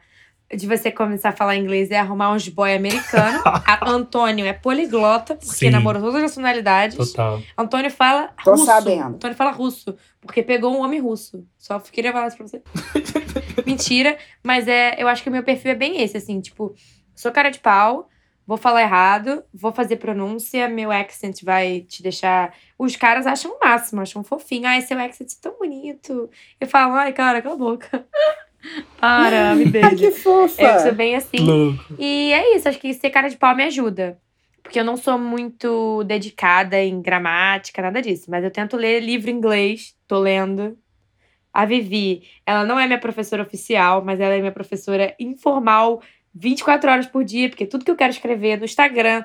de você começar a falar inglês é arrumar uns boy americano. a Antônio é poliglota, porque Sim. namorou todas as nacionalidades. Total. Antônio fala Tô russo. sabendo. Antônio fala russo, porque pegou um homem russo. Só queria falar isso pra você. Mentira, mas é, eu acho que o meu perfil é bem esse, assim, tipo, sou cara de pau, vou falar errado, vou fazer pronúncia, meu accent vai te deixar. Os caras acham o máximo, acham fofinho. Ai, seu accent é tão bonito. Eu falo, ai, cara, cala a boca. Para, me Ai, beija. que fofa! Eu sou bem assim. Louco. E é isso, acho que ser cara de pau me ajuda. Porque eu não sou muito dedicada em gramática, nada disso. Mas eu tento ler livro em inglês, tô lendo. A Vivi, ela não é minha professora oficial, mas ela é minha professora informal 24 horas por dia, porque tudo que eu quero escrever no Instagram,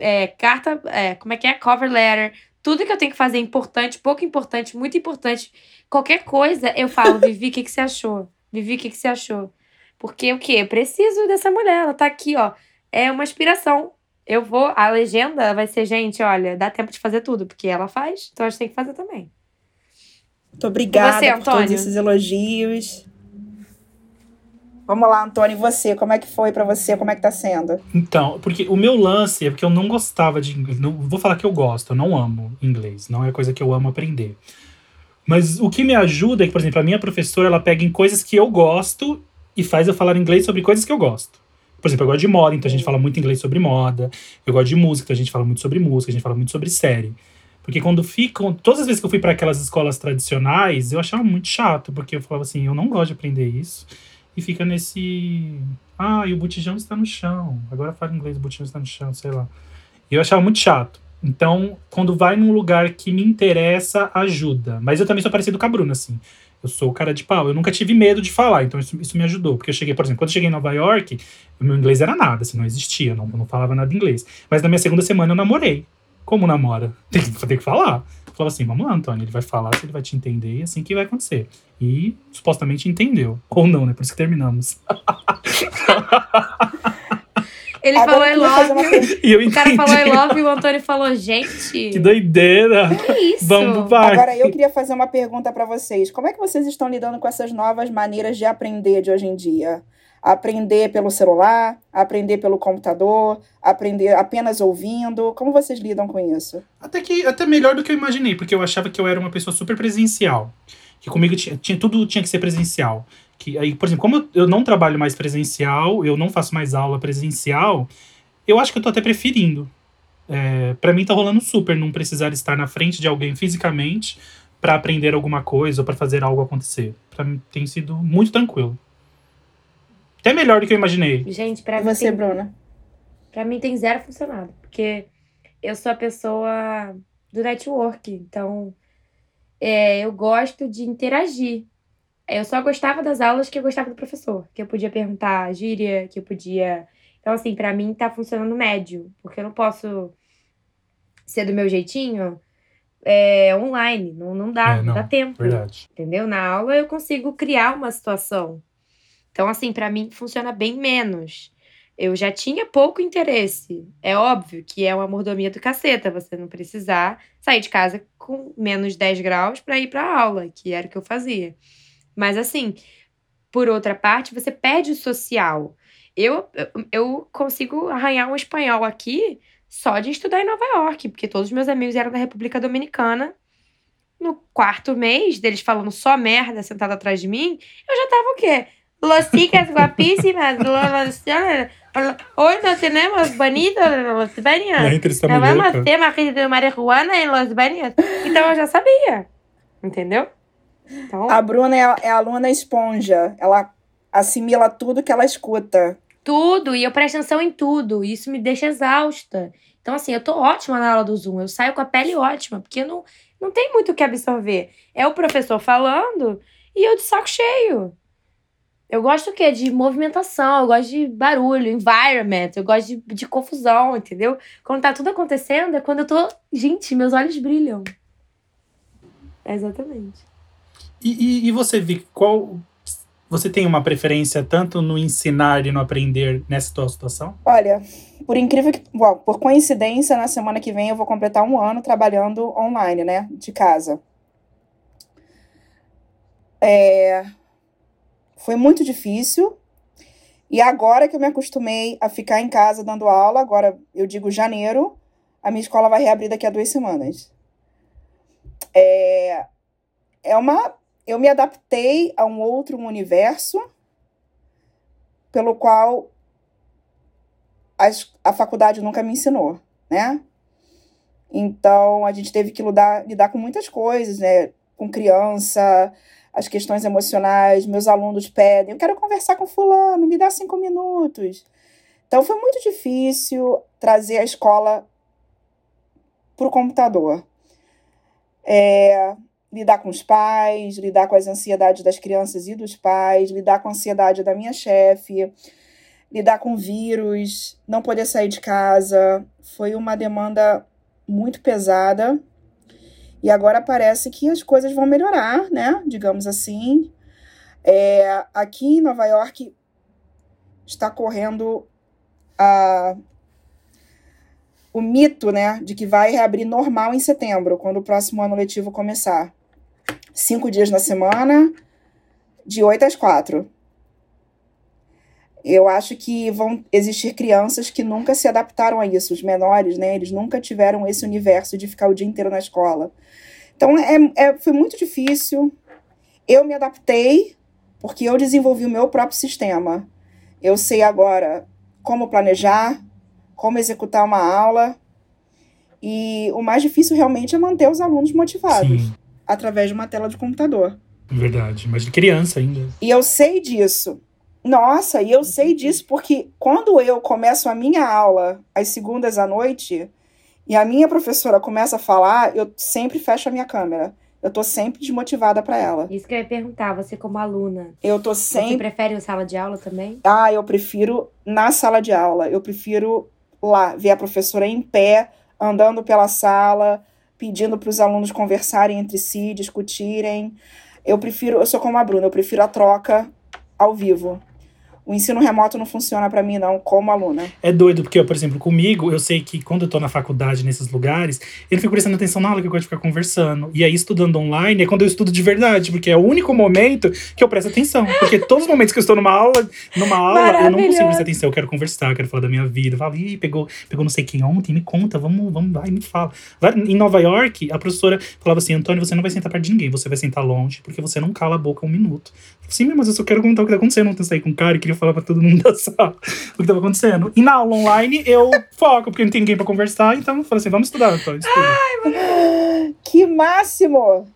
é, carta, é, como é que é? Cover letter, tudo que eu tenho que fazer é importante, pouco importante, muito importante. Qualquer coisa, eu falo, Vivi, o que, que você achou? Vivi, o que, que você achou? Porque o quê? Eu preciso dessa mulher, ela tá aqui, ó. É uma inspiração. Eu vou, a legenda vai ser, gente, olha, dá tempo de fazer tudo, porque ela faz, então a gente tem que fazer também. Muito obrigada Você, por todos esses elogios. Vamos lá, Antônio, e você? Como é que foi pra você? Como é que tá sendo? Então, porque o meu lance é porque eu não gostava de inglês. Não vou falar que eu gosto, eu não amo inglês. Não é coisa que eu amo aprender. Mas o que me ajuda é que, por exemplo, a minha professora ela pega em coisas que eu gosto e faz eu falar inglês sobre coisas que eu gosto. Por exemplo, eu gosto de moda, então a gente fala muito inglês sobre moda. Eu gosto de música, então a gente fala muito sobre música, a gente fala muito sobre série. Porque quando ficam. Todas as vezes que eu fui para aquelas escolas tradicionais, eu achava muito chato, porque eu falava assim, eu não gosto de aprender isso. E fica nesse. Ah, e o botijão está no chão. Agora fala inglês, o botijão está no chão, sei lá. E eu achava muito chato. Então, quando vai num lugar que me interessa, ajuda. Mas eu também sou parecido com a Bruna, assim. Eu sou o cara de pau. Eu nunca tive medo de falar, então isso, isso me ajudou. Porque eu cheguei, por exemplo, quando eu cheguei em Nova York, meu inglês era nada, assim, não existia, não, não falava nada inglês. Mas na minha segunda semana eu namorei. Como namora? Tem que, tem que falar. Eu falava assim, vamos lá, Antônio, ele vai falar, se ele vai te entender, e assim que vai acontecer. E supostamente entendeu. Ou não, né? Por isso que terminamos. Ele Agora falou I love. E eu O entendi. cara falou I love you, o Antônio falou, gente. Que doideira. Que isso? Vamos pro bar. Agora, eu queria fazer uma pergunta pra vocês. Como é que vocês estão lidando com essas novas maneiras de aprender de hoje em dia? Aprender pelo celular, aprender pelo computador, aprender apenas ouvindo. Como vocês lidam com isso? Até que até melhor do que eu imaginei, porque eu achava que eu era uma pessoa super presencial. Que comigo tinha, tinha- tudo tinha que ser presencial. Que aí, por exemplo, como eu, eu não trabalho mais presencial, eu não faço mais aula presencial, eu acho que eu tô até preferindo. É, para mim tá rolando super não precisar estar na frente de alguém fisicamente para aprender alguma coisa ou para fazer algo acontecer. Para mim tem sido muito tranquilo. Até melhor do que eu imaginei. Gente, pra E mim, você, tem, Bruna? pra mim tem zero funcionado. Porque eu sou a pessoa do network. Então, é, eu gosto de interagir. Eu só gostava das aulas que eu gostava do professor. Que eu podia perguntar gíria, que eu podia... Então, assim, pra mim tá funcionando médio. Porque eu não posso ser do meu jeitinho é, online. Não, não dá, É, não não, dá tempo. Verdade. entendeu? Na aula eu consigo criar uma situação. Então, assim, pra mim funciona bem menos. eu já tinha pouco interesse. É óbvio que é uma mordomia do caceta você não precisar sair de casa com menos 10 graus para ir para aula, que era o que eu fazia. Mas assim, por outra parte, você perde o social. Eu, eu consigo arranhar um espanhol aqui só de estudar em Nova York, porque todos os meus amigos eram da República Dominicana. No quarto mês deles falando só merda sentado atrás de mim, eu já tava o quê? Los chicas guapísimas, hoy no tenemos bonito los baños. Vamos ter uma rede de marihuana em Los Baños. Então eu já sabia, entendeu? Então... A Bruna é, é aluna esponja, ela assimila tudo que ela escuta. Tudo, e eu presto atenção em tudo. E isso me deixa exausta. Então, assim, eu tô ótima na aula do Zoom. Eu saio com a pele ótima, porque não, não tem muito o que absorver. É o professor falando e eu de saco cheio. Eu gosto o quê? De movimentação, eu gosto de barulho, environment, eu gosto de, de confusão, entendeu? Quando tá tudo acontecendo é quando eu tô. Gente, meus olhos brilham. É exatamente. E, e, e você, Vic, qual, você tem uma preferência tanto no ensinar e no aprender nessa tua situação? Olha, por incrível que. Bom, por coincidência, na semana que vem eu vou completar um ano trabalhando online, né? De casa. É, foi muito difícil. E agora que eu me acostumei a ficar em casa dando aula, agora eu digo janeiro, a minha escola vai reabrir daqui a duas semanas. É, é uma eu me adaptei a um outro universo pelo qual a, a faculdade nunca me ensinou, né? Então, a gente teve que lidar, lidar com muitas coisas, né? Com criança, as questões emocionais, meus alunos pedem, eu quero conversar com fulano, me dá cinco minutos. Então, foi muito difícil trazer a escola para o computador. É, lidar com os pais, lidar com as ansiedades das crianças e dos pais, lidar com a ansiedade da minha chefe, lidar com vírus, não poder sair de casa. Foi uma demanda muito pesada. E agora parece que as coisas vão melhorar, né? Digamos assim. É, aqui em Nova York está correndo a, o mito, né, de que vai reabrir normal em setembro, quando o próximo ano letivo começar cinco dias na semana, de 8 às 4. Eu acho que vão existir crianças que nunca se adaptaram a isso, os menores, né? Eles nunca tiveram esse universo de ficar o dia inteiro na escola. Então, é, é, foi muito difícil. Eu me adaptei porque eu desenvolvi o meu próprio sistema. Eu sei agora como planejar, como executar uma aula. E o mais difícil realmente é manter os alunos motivados. Sim através de uma tela de computador. Verdade, mas de criança ainda. E eu sei disso. Nossa, e eu sei disso porque quando eu começo a minha aula às segundas à noite e a minha professora começa a falar, eu sempre fecho a minha câmera. Eu tô sempre desmotivada para ela. Isso que eu ia perguntar, você como aluna. Eu tô sempre. Você prefere a sala de aula também? Ah, eu prefiro na sala de aula. Eu prefiro lá ver a professora em pé, andando pela sala, pedindo para os alunos conversarem entre si, discutirem. Eu prefiro, eu sou como a Bruna, eu prefiro a troca ao vivo. O ensino remoto não funciona para mim, não, como aluna. É doido, porque, por exemplo, comigo, eu sei que quando eu tô na faculdade, nesses lugares, eu fico prestando atenção na aula, que eu gosto de ficar conversando. E aí, estudando online, é quando eu estudo de verdade, porque é o único momento que eu presto atenção. Porque todos os momentos que eu estou numa aula, numa aula, eu não consigo prestar atenção. Eu quero conversar, eu quero falar da minha vida. Eu falo, ih, pegou, pegou não sei quem ontem, me conta, vamos, vamos, vai, me fala. Lá em Nova York, a professora falava assim: Antônio, você não vai sentar perto de ninguém, você vai sentar longe, porque você não cala a boca um minuto. Sim, mas eu só quero contar o que tá acontecendo. Ontem eu saí com um cara e queria falar pra todo mundo da sala o que tava acontecendo. E na aula online eu foco, porque não tem ninguém pra conversar, então eu falei assim: vamos estudar, então, estuda. Ai. Que máximo!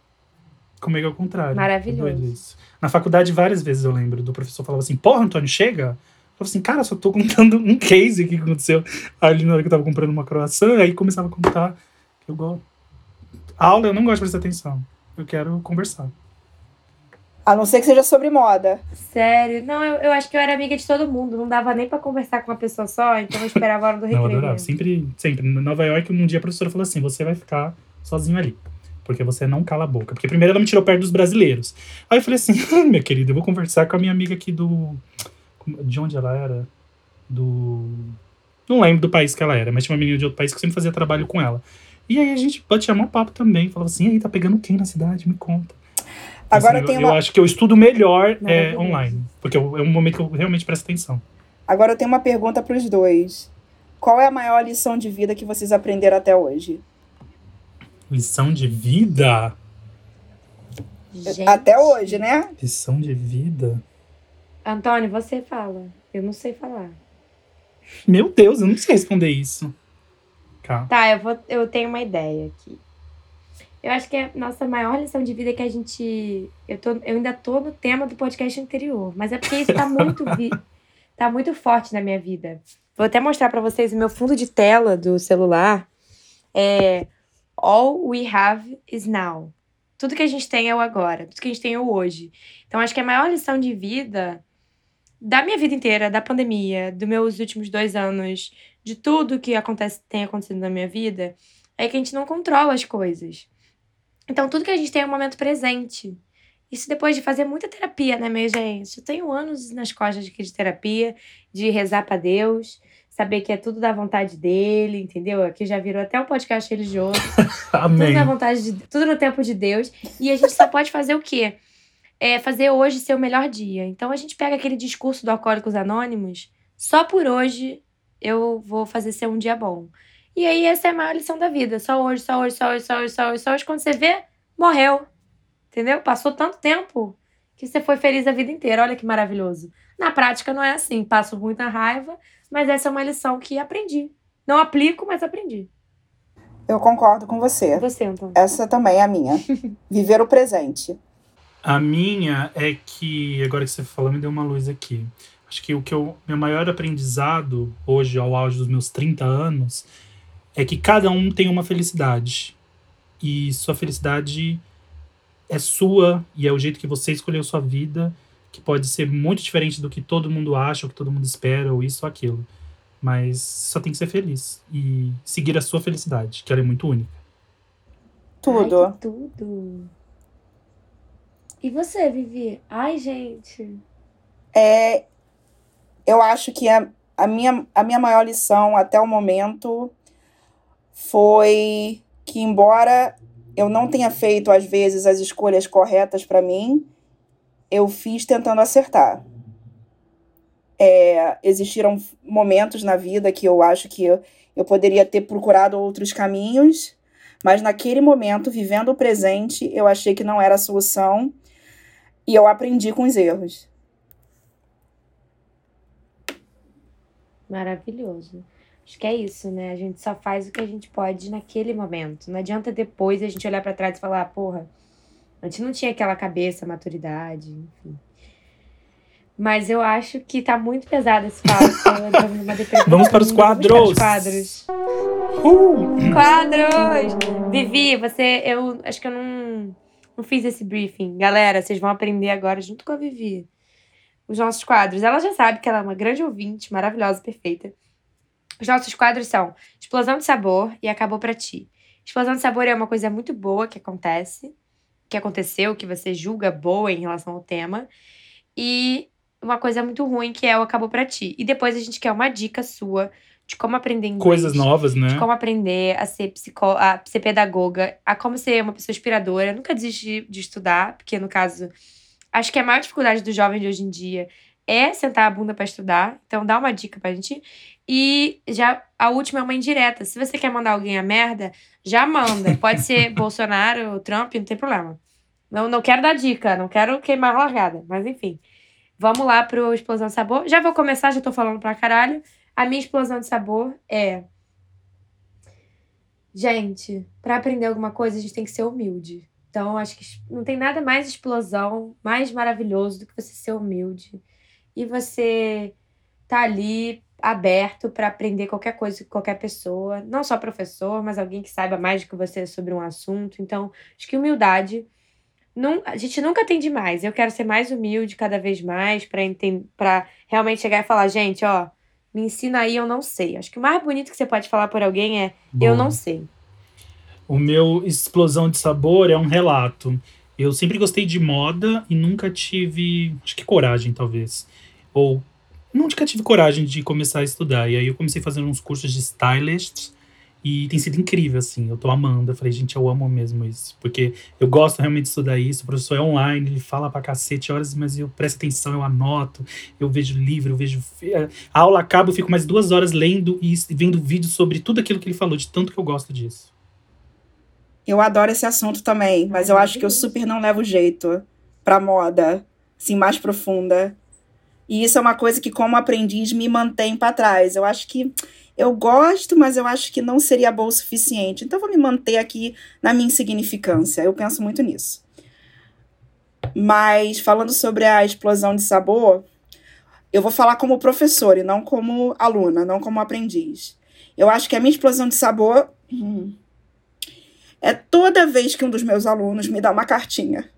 Comigo é o contrário. Maravilhoso. Na faculdade, várias vezes eu lembro do professor falava assim: porra, Antônio, chega. Eu falei assim, cara, só tô contando um case que aconteceu ali na hora que eu tava comprando uma croissant, aí começava a contar que eu gosto. A aula eu não gosto de prestar atenção. Eu quero conversar. A não ser que seja sobre moda. Sério? Não, eu, eu acho que eu era amiga de todo mundo. Não dava nem para conversar com uma pessoa só, então eu esperava a hora do recreio. Não, eu adorava. Sempre, sempre. Em Nova York, um dia a professora falou assim: você vai ficar sozinho ali. Porque você não cala a boca. Porque primeiro ela me tirou perto dos brasileiros. Aí eu falei assim: minha querida, eu vou conversar com a minha amiga aqui do. De onde ela era? do. Não lembro do país que ela era, mas tinha uma menina de outro país que sempre fazia trabalho com ela. E aí a gente batia um papo também. Falava assim, e aí, tá pegando quem na cidade? Me conta. Agora assim, tem eu, uma... eu acho que eu estudo melhor é, online. Porque eu- é um momento que eu realmente presto atenção. Agora eu tenho uma pergunta para os dois. Qual é a maior lição de vida que vocês aprenderam até hoje? Lição de vida? Gente. Até hoje, né? Lição de vida? Antônio, você fala. Eu não sei falar. Meu Deus, eu não sei responder isso. Calma. Tá, eu, vou, eu tenho uma ideia aqui. Eu acho que a nossa maior lição de vida é que a gente. Eu, tô, eu ainda tô no tema do podcast anterior, mas é porque isso tá muito, vi, tá muito forte na minha vida. Vou até mostrar pra vocês o meu fundo de tela do celular. É. All we have is now. Tudo que a gente tem é o agora, tudo que a gente tem é o hoje. Então, acho que a maior lição de vida da minha vida inteira, da pandemia, dos meus últimos dois anos, de tudo que acontece, tem acontecido na minha vida, é que a gente não controla as coisas. Então, tudo que a gente tem é o momento presente. Isso depois de fazer muita terapia, né, minha gente? Eu tenho anos nas costas de, terapia, de rezar pra Deus, saber que é tudo da vontade dele, entendeu? Aqui já virou até um podcast religioso. Tudo Amém. na vontade de tudo no tempo de Deus. E a gente só pode fazer o quê? É fazer hoje ser o melhor dia. Então a gente pega aquele discurso do Alcoólicos Anônimos, só por hoje eu vou fazer ser um dia bom. E aí essa é a maior lição da vida. Só hoje, só hoje, só hoje, só hoje, só hoje, só hoje. Quando você vê, morreu. Entendeu? Passou tanto tempo que você foi feliz a vida inteira. Olha que maravilhoso. Na prática não é assim. Passo muita raiva, mas essa é uma lição que aprendi. Não aplico, mas aprendi. Eu concordo com você. Você, Antônio? Essa também é a minha. Viver o presente. A minha é que, agora que você falou, me deu uma luz aqui. Acho que o que eu, meu maior aprendizado hoje, ao auge dos meus 30 anos, é que cada um tem uma felicidade. E sua felicidade é sua e é o jeito que você escolheu sua vida, que pode ser muito diferente do que todo mundo acha, ou que todo mundo espera, ou isso ou aquilo. Mas só tem que ser feliz e seguir a sua felicidade, que ela é muito única. Tudo. Ai, tudo. E você, Vivi? Ai, gente. É, eu acho que a, a, minha, a minha maior lição até o momento foi que, embora eu não tenha feito, às vezes, as escolhas corretas para mim, eu fiz tentando acertar. É, existiram momentos na vida que eu acho que eu, eu poderia ter procurado outros caminhos, mas naquele momento, vivendo o presente, eu achei que não era a solução e eu aprendi com os erros. Maravilhoso. Acho que é isso, né? A gente só faz o que a gente pode naquele momento. Não adianta depois a gente olhar pra trás e falar, porra, a gente não tinha aquela cabeça, maturidade, enfim. Mas eu acho que tá muito pesado esse papo. depressão. Vamos para os para os quadros. Uh! Quadros! Vivi, você. Eu acho que eu não, não fiz esse briefing. Galera, vocês vão aprender agora junto com a Vivi. Os nossos quadros. Ela já sabe que ela é uma grande ouvinte, maravilhosa, perfeita. Os nossos quadros são Explosão de Sabor e Acabou Pra Ti. Explosão de Sabor é uma coisa muito boa que acontece, que aconteceu, que você julga boa em relação ao tema. E uma coisa muito ruim que é o Acabou Pra Ti. E depois a gente quer uma dica sua de como aprender inglês Coisas novas, né? de como aprender a ser, psicó a ser pedagoga, a como ser uma pessoa inspiradora. Nunca desiste de, de estudar, porque no caso, acho que a maior dificuldade do jovem de hoje em dia é sentar a bunda pra estudar. Então dá uma dica pra gente. E já a última é uma indireta. Se você quer mandar alguém a merda, já manda. Pode ser Bolsonaro ou Trump, não tem problema. Não, não quero dar dica, não quero queimar a largada, mas enfim. Vamos lá pro Explosão de Sabor. Já vou começar, já tô falando pra caralho. A minha explosão de sabor é. Gente, pra aprender alguma coisa, a gente tem que ser humilde. Então, acho que não tem nada mais explosão, mais maravilhoso do que você ser humilde. E você tá ali aberto pra aprender qualquer coisa com qualquer pessoa. Não só professor, mas alguém que saiba mais do que você sobre um assunto. Então, acho que humildade. Não, a gente nunca tem demais. Eu quero ser mais humilde cada vez mais pra realmente chegar e falar, gente, ó, me ensina aí, eu não sei. Acho que o mais bonito que você pode falar por alguém é eu Boa. não sei. O meu explosão de sabor é um relato. Eu sempre gostei de moda e nunca tive, acho que coragem, talvez. Ou nunca tive coragem de começar a estudar. E aí eu comecei fazendo uns cursos de stylist. E tem sido incrível, assim. Eu tô amando. Eu falei, gente, eu amo mesmo isso. Porque eu gosto realmente de estudar isso. O professor é online, ele fala pra cacete horas, mas eu presto atenção, eu anoto, eu vejo livro, eu vejo. A aula acaba, eu fico mais duas horas lendo e vendo vídeos sobre tudo aquilo que ele falou, de tanto que eu gosto disso. Eu adoro esse assunto também, mas eu acho que eu super não levo jeito pra moda, assim, mais profunda. E isso é uma coisa que, como aprendiz, me mantém para trás. Eu acho que eu gosto, mas eu acho que não seria bom o suficiente. Então, eu vou me manter aqui na minha insignificância. Eu penso muito nisso. Mas, falando sobre a explosão de sabor, eu vou falar como professora e não como aluna, não como aprendiz. Eu acho que a minha explosão de sabor hum, é toda vez que um dos meus alunos me dá uma cartinha.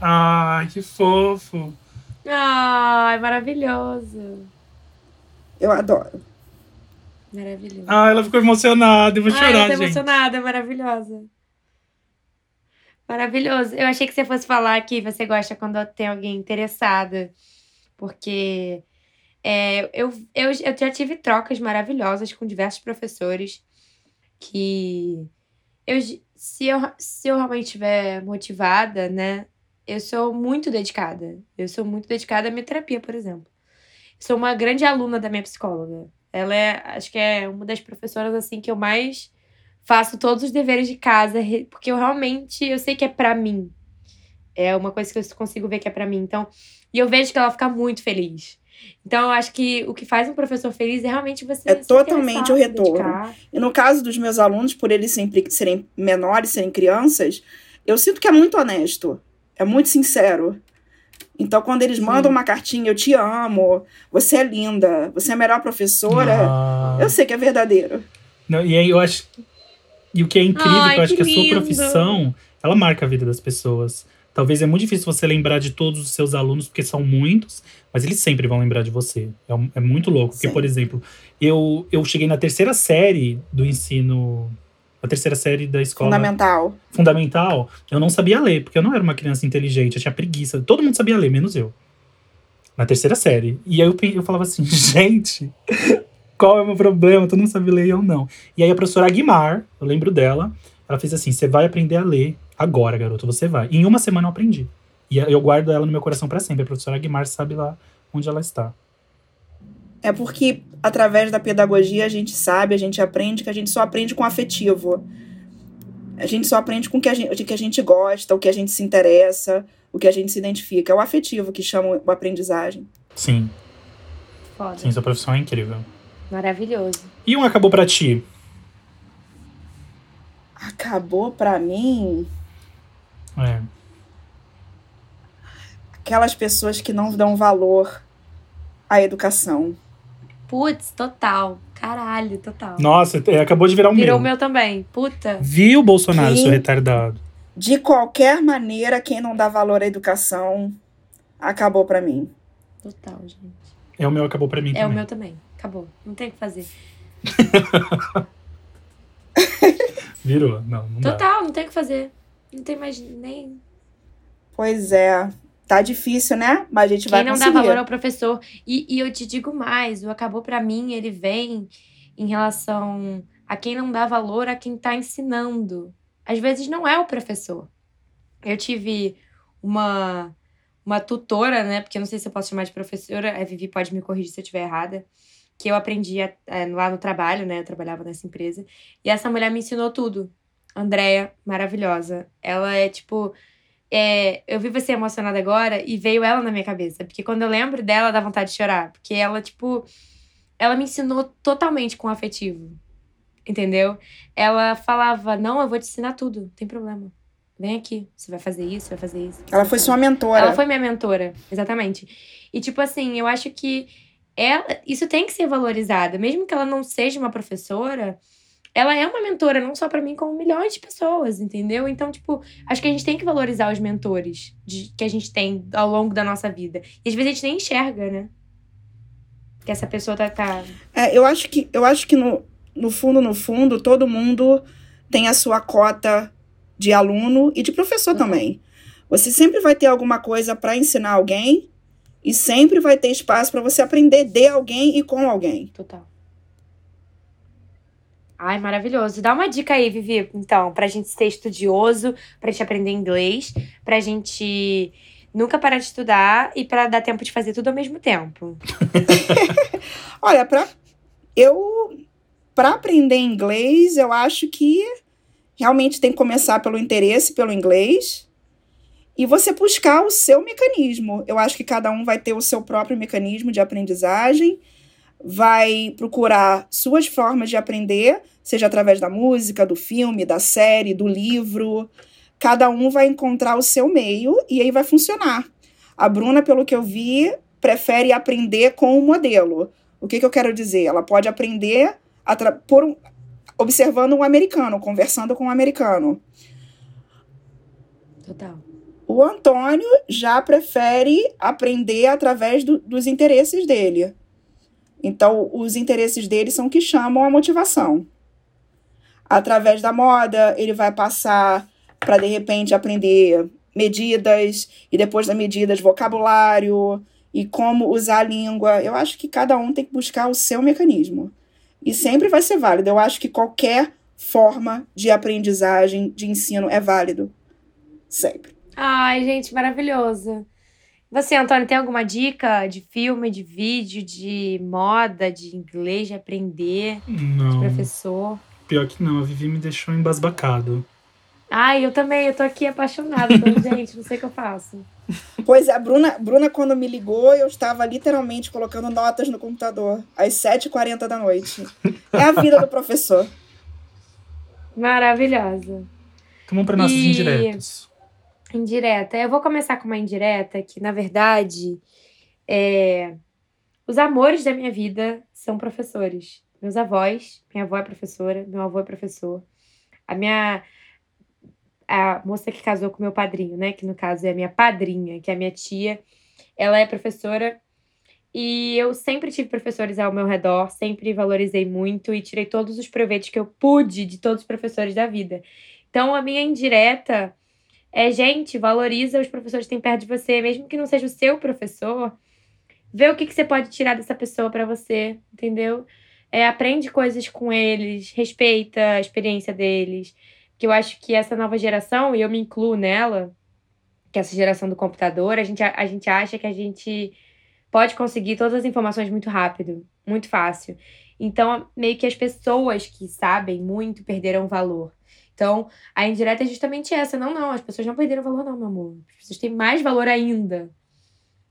Ai, que fofo. Ai, maravilhoso. Eu adoro. Maravilhoso. Ah, ela ficou emocionada. Eu vou Ai, chorar, eu tô gente. emocionada, maravilhosa. Maravilhoso. Eu achei que você fosse falar que você gosta quando tem alguém interessada. Porque é, eu, eu, eu já tive trocas maravilhosas com diversos professores que eu, se, eu, se eu realmente estiver motivada, né? Eu sou muito dedicada. Eu sou muito dedicada à minha terapia, por exemplo. Sou uma grande aluna da minha psicóloga. Ela é, acho que é uma das professoras assim que eu mais faço todos os deveres de casa, porque eu realmente eu sei que é pra mim. É uma coisa que eu consigo ver que é pra mim. Então, e eu vejo que ela fica muito feliz. Então, eu acho que o que faz um professor feliz é realmente você É se totalmente o retorno. dedicar. E no caso dos meus alunos, por eles sempre serem menores, serem crianças, eu sinto que é muito honesto, é muito sincero. Então, quando eles Sim. mandam uma cartinha, eu te amo, você é linda, você é a melhor professora, Ah. eu sei que é verdadeiro. Não, e aí eu acho. E o que é incrível, Ai, que eu acho que que a sua profissão, ela marca a vida das pessoas. Talvez é muito difícil você lembrar de todos os seus alunos, porque são muitos, mas eles sempre vão lembrar de você. É, um- é muito louco. Porque, Sim. por exemplo, eu, eu cheguei na terceira série do ensino. A terceira série da escola Fundamental. fundamental, eu não sabia ler, porque eu não era uma criança inteligente, eu tinha preguiça. Todo mundo sabia ler, menos eu. Na terceira série. E aí eu, eu falava assim, gente, qual é o meu problema? Todo mundo sabe ler e eu não. E aí a professora Aguimar, eu lembro dela, ela fez assim: você vai aprender a ler agora, garoto, você vai. Em uma semana eu aprendi. E eu guardo ela no meu coração pra sempre. A professora Aguimar sabe lá onde ela está. É porque, através da pedagogia, a gente sabe, a gente aprende que a gente só aprende com afetivo. A gente só aprende com o que a gente, que a gente gosta, o que a gente se interessa, o que a gente se identifica. É o afetivo que chama o aprendizagem. Sim, Foda. sim, sua profissão é incrível. Maravilhoso. E um acabou pra ti? Acabou pra mim É. aquelas pessoas que não dão valor à educação. Putz, total. Caralho, total. Nossa, é, acabou de virar o Virou o meu. meu também. Puta. Viu, Bolsonaro, Quem? seu retardado? De qualquer maneira, quem não dá valor à educação acabou pra mim. Total, gente. É o meu acabou pra mim É o também. meu também. Acabou. Não tem o que fazer. Virou. Não, não dá. Total, não tem o que fazer. Não tem mais nem. Pois é, tá difícil, né? Mas a gente vai Quem não dá conseguir. valor ao professor. E, e eu te digo mais: o acabou pra mim, ele vem em relação a quem não dá valor a quem tá ensinando. Às vezes não é o professor. Eu tive uma, uma tutora, né? Porque eu não sei se eu posso chamar de professora, a Vivi pode me corrigir se eu estiver errada. Que eu aprendi a- é, lá no trabalho, né? Eu trabalhava nessa empresa. E essa mulher me ensinou tudo. Andréia, maravilhosa. Ela é tipo. é, eu vi você emocionada agora e veio ela na minha cabeça. Porque quando eu lembro dela, dá vontade de chorar. Porque ela, tipo. Ela me ensinou totalmente com afetivo. Entendeu? Ela falava: Não, eu vou te ensinar tudo, não tem problema. Vem aqui, você vai fazer isso, vai fazer isso. Ela foi sua mentora. Ela foi minha mentora, exatamente. E, tipo assim, eu acho que ela, isso tem que ser valorizado. Mesmo que ela não seja uma professora, ela é uma mentora, não só pra mim, como milhões de pessoas, entendeu? Então, tipo, acho que a gente tem que valorizar os mentores de- que a gente tem ao longo da nossa vida. E às vezes a gente nem enxerga, né? Que essa pessoa tá. tá... É, eu acho que, eu acho que no, no fundo, no fundo, todo mundo tem a sua cota de aluno e de professor Uhum. também. Você sempre vai ter alguma coisa para ensinar alguém E sempre vai ter espaço para você aprender de alguém e com alguém. Total. Ai, maravilhoso. Dá uma dica aí, Vivi, então, pra gente ser estudioso, pra gente aprender inglês, pra gente nunca parar de estudar e para dar tempo de fazer tudo ao mesmo tempo. Olha, para eu para aprender inglês, eu acho que realmente tem que começar pelo interesse pelo inglês e você buscar o seu mecanismo. Eu acho que cada um vai ter o seu próprio mecanismo de aprendizagem vai procurar suas formas de aprender, seja através da música, do filme, da série, do livro. Cada um vai encontrar o seu meio e aí vai funcionar. A Bruna, pelo que eu vi, prefere aprender com o modelo. O que, que eu quero dizer? Ela pode aprender por um, observando um americano, conversando com um americano. Total. O Antônio já prefere aprender através do, dos interesses dele. Então, os interesses dele são que chamam a motivação. Através da moda, ele vai passar para, de repente, aprender medidas, e depois das medidas, vocabulário e como usar a língua. Eu acho que cada um tem que buscar o seu mecanismo. E sempre vai ser válido. Eu acho que qualquer forma de aprendizagem, de ensino é válido. Sempre. Ai, gente, maravilhoso. Você, Antônio, tem alguma dica de filme, de vídeo, de moda, de inglês, de aprender? Não. De professor? Pior que não, a Vivi me deixou embasbacado. Ai, eu também, eu tô aqui apaixonada pela gente, não sei o que eu faço. Pois é, a Bruna, Bruna, quando me ligou, eu estava literalmente colocando notas no computador, às 7h40 da noite. É a vida do professor. Maravilhosa. Então vamos para nossos e... indiretos. Indireta. Eu vou começar com uma indireta que, na verdade, é... os amores da minha vida são professores. Meus avós, minha avó é professora, meu avô é professor. A minha a moça que casou com meu padrinho, né, que no caso é a minha padrinha, que é a minha tia, ela é professora e eu sempre tive professores ao meu redor, sempre valorizei muito e tirei todos os proveitos que eu pude de todos os professores da vida. Então a minha indireta é, gente, valoriza os professores que tem perto de você, mesmo que não seja o seu professor. Vê o que, que você pode tirar dessa pessoa para você, entendeu? É, aprende coisas com eles, respeita a experiência deles. Que eu acho que essa nova geração, e eu me incluo nela, que é essa geração do computador, a gente, a, a gente acha que a gente pode conseguir todas as informações muito rápido, muito fácil. Então, meio que as pessoas que sabem muito perderam valor. Então, a indireta é justamente essa. Não, não, as pessoas não perderam valor, não, meu amor. As pessoas têm mais valor ainda.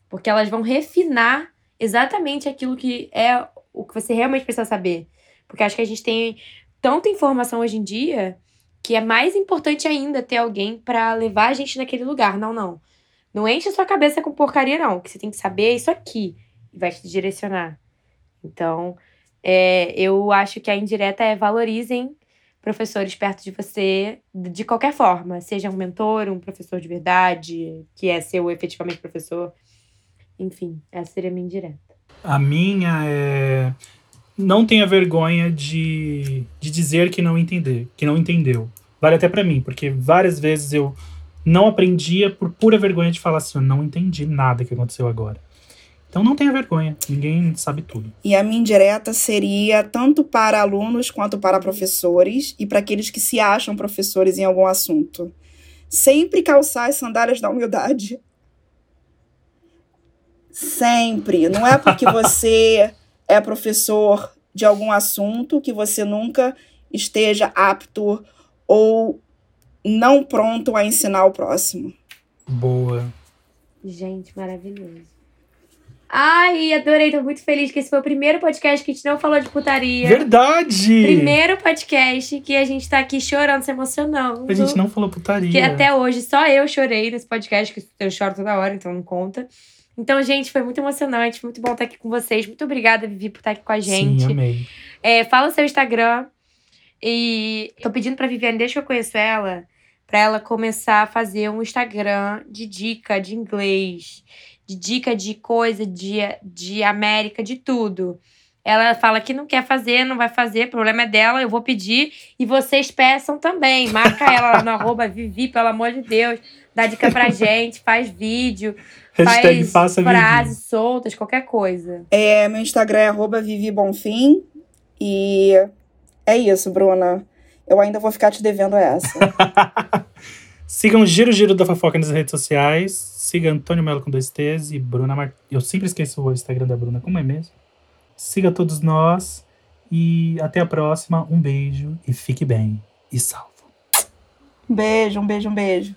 Porque elas vão refinar exatamente aquilo que é o que você realmente precisa saber. Porque acho que a gente tem tanta informação hoje em dia que é mais importante ainda ter alguém para levar a gente naquele lugar. Não, não. Não enche a sua cabeça com porcaria, não. O que você tem que saber é isso aqui. E vai te direcionar. Então, é, eu acho que a indireta é valorizem professores perto de você de qualquer forma, seja um mentor, um professor de verdade, que é seu efetivamente professor. Enfim, essa seria a minha indireta. A minha é não tenha vergonha de, de dizer que não entender, que não entendeu. Vale até para mim, porque várias vezes eu não aprendia por pura vergonha de falar assim, eu não entendi nada que aconteceu agora. Então não tenha vergonha, ninguém sabe tudo. E a minha indireta seria tanto para alunos quanto para professores e para aqueles que se acham professores em algum assunto. Sempre calçar as sandálias da humildade. Sempre. Não é porque você é professor de algum assunto que você nunca esteja apto ou não pronto a ensinar o próximo. Boa. Gente, maravilhoso. Ai, adorei, tô muito feliz que esse foi o primeiro podcast que a gente não falou de putaria. Verdade! Primeiro podcast que a gente tá aqui chorando, se emocionando. A gente não falou putaria. Que até hoje só eu chorei nesse podcast, que eu choro toda hora, então não conta. Então, gente, foi muito emocionante, muito bom estar aqui com vocês. Muito obrigada, Vivi, por estar aqui com a gente. Sim, amei. É, fala o seu Instagram. E tô pedindo pra Viviane, desde que eu conheço ela, pra ela começar a fazer um Instagram de dica de inglês de dica de coisa, de, de América, de tudo. Ela fala que não quer fazer, não vai fazer, problema é dela, eu vou pedir e vocês peçam também. Marca ela lá no arroba Vivi, pelo amor de Deus. dá dica pra gente, faz vídeo, Hashtag faz frases soltas, qualquer coisa. É, meu Instagram é arroba Vivi Bonfim. E é isso, Bruna. Eu ainda vou ficar te devendo essa. Sigam o Giro Giro da Fofoca nas redes sociais. Siga Antônio Melo com dois T's e Bruna Mar... Eu sempre esqueço o Instagram da Bruna, como é mesmo? Siga todos nós e até a próxima. Um beijo e fique bem e salvo. beijo, um beijo, um beijo.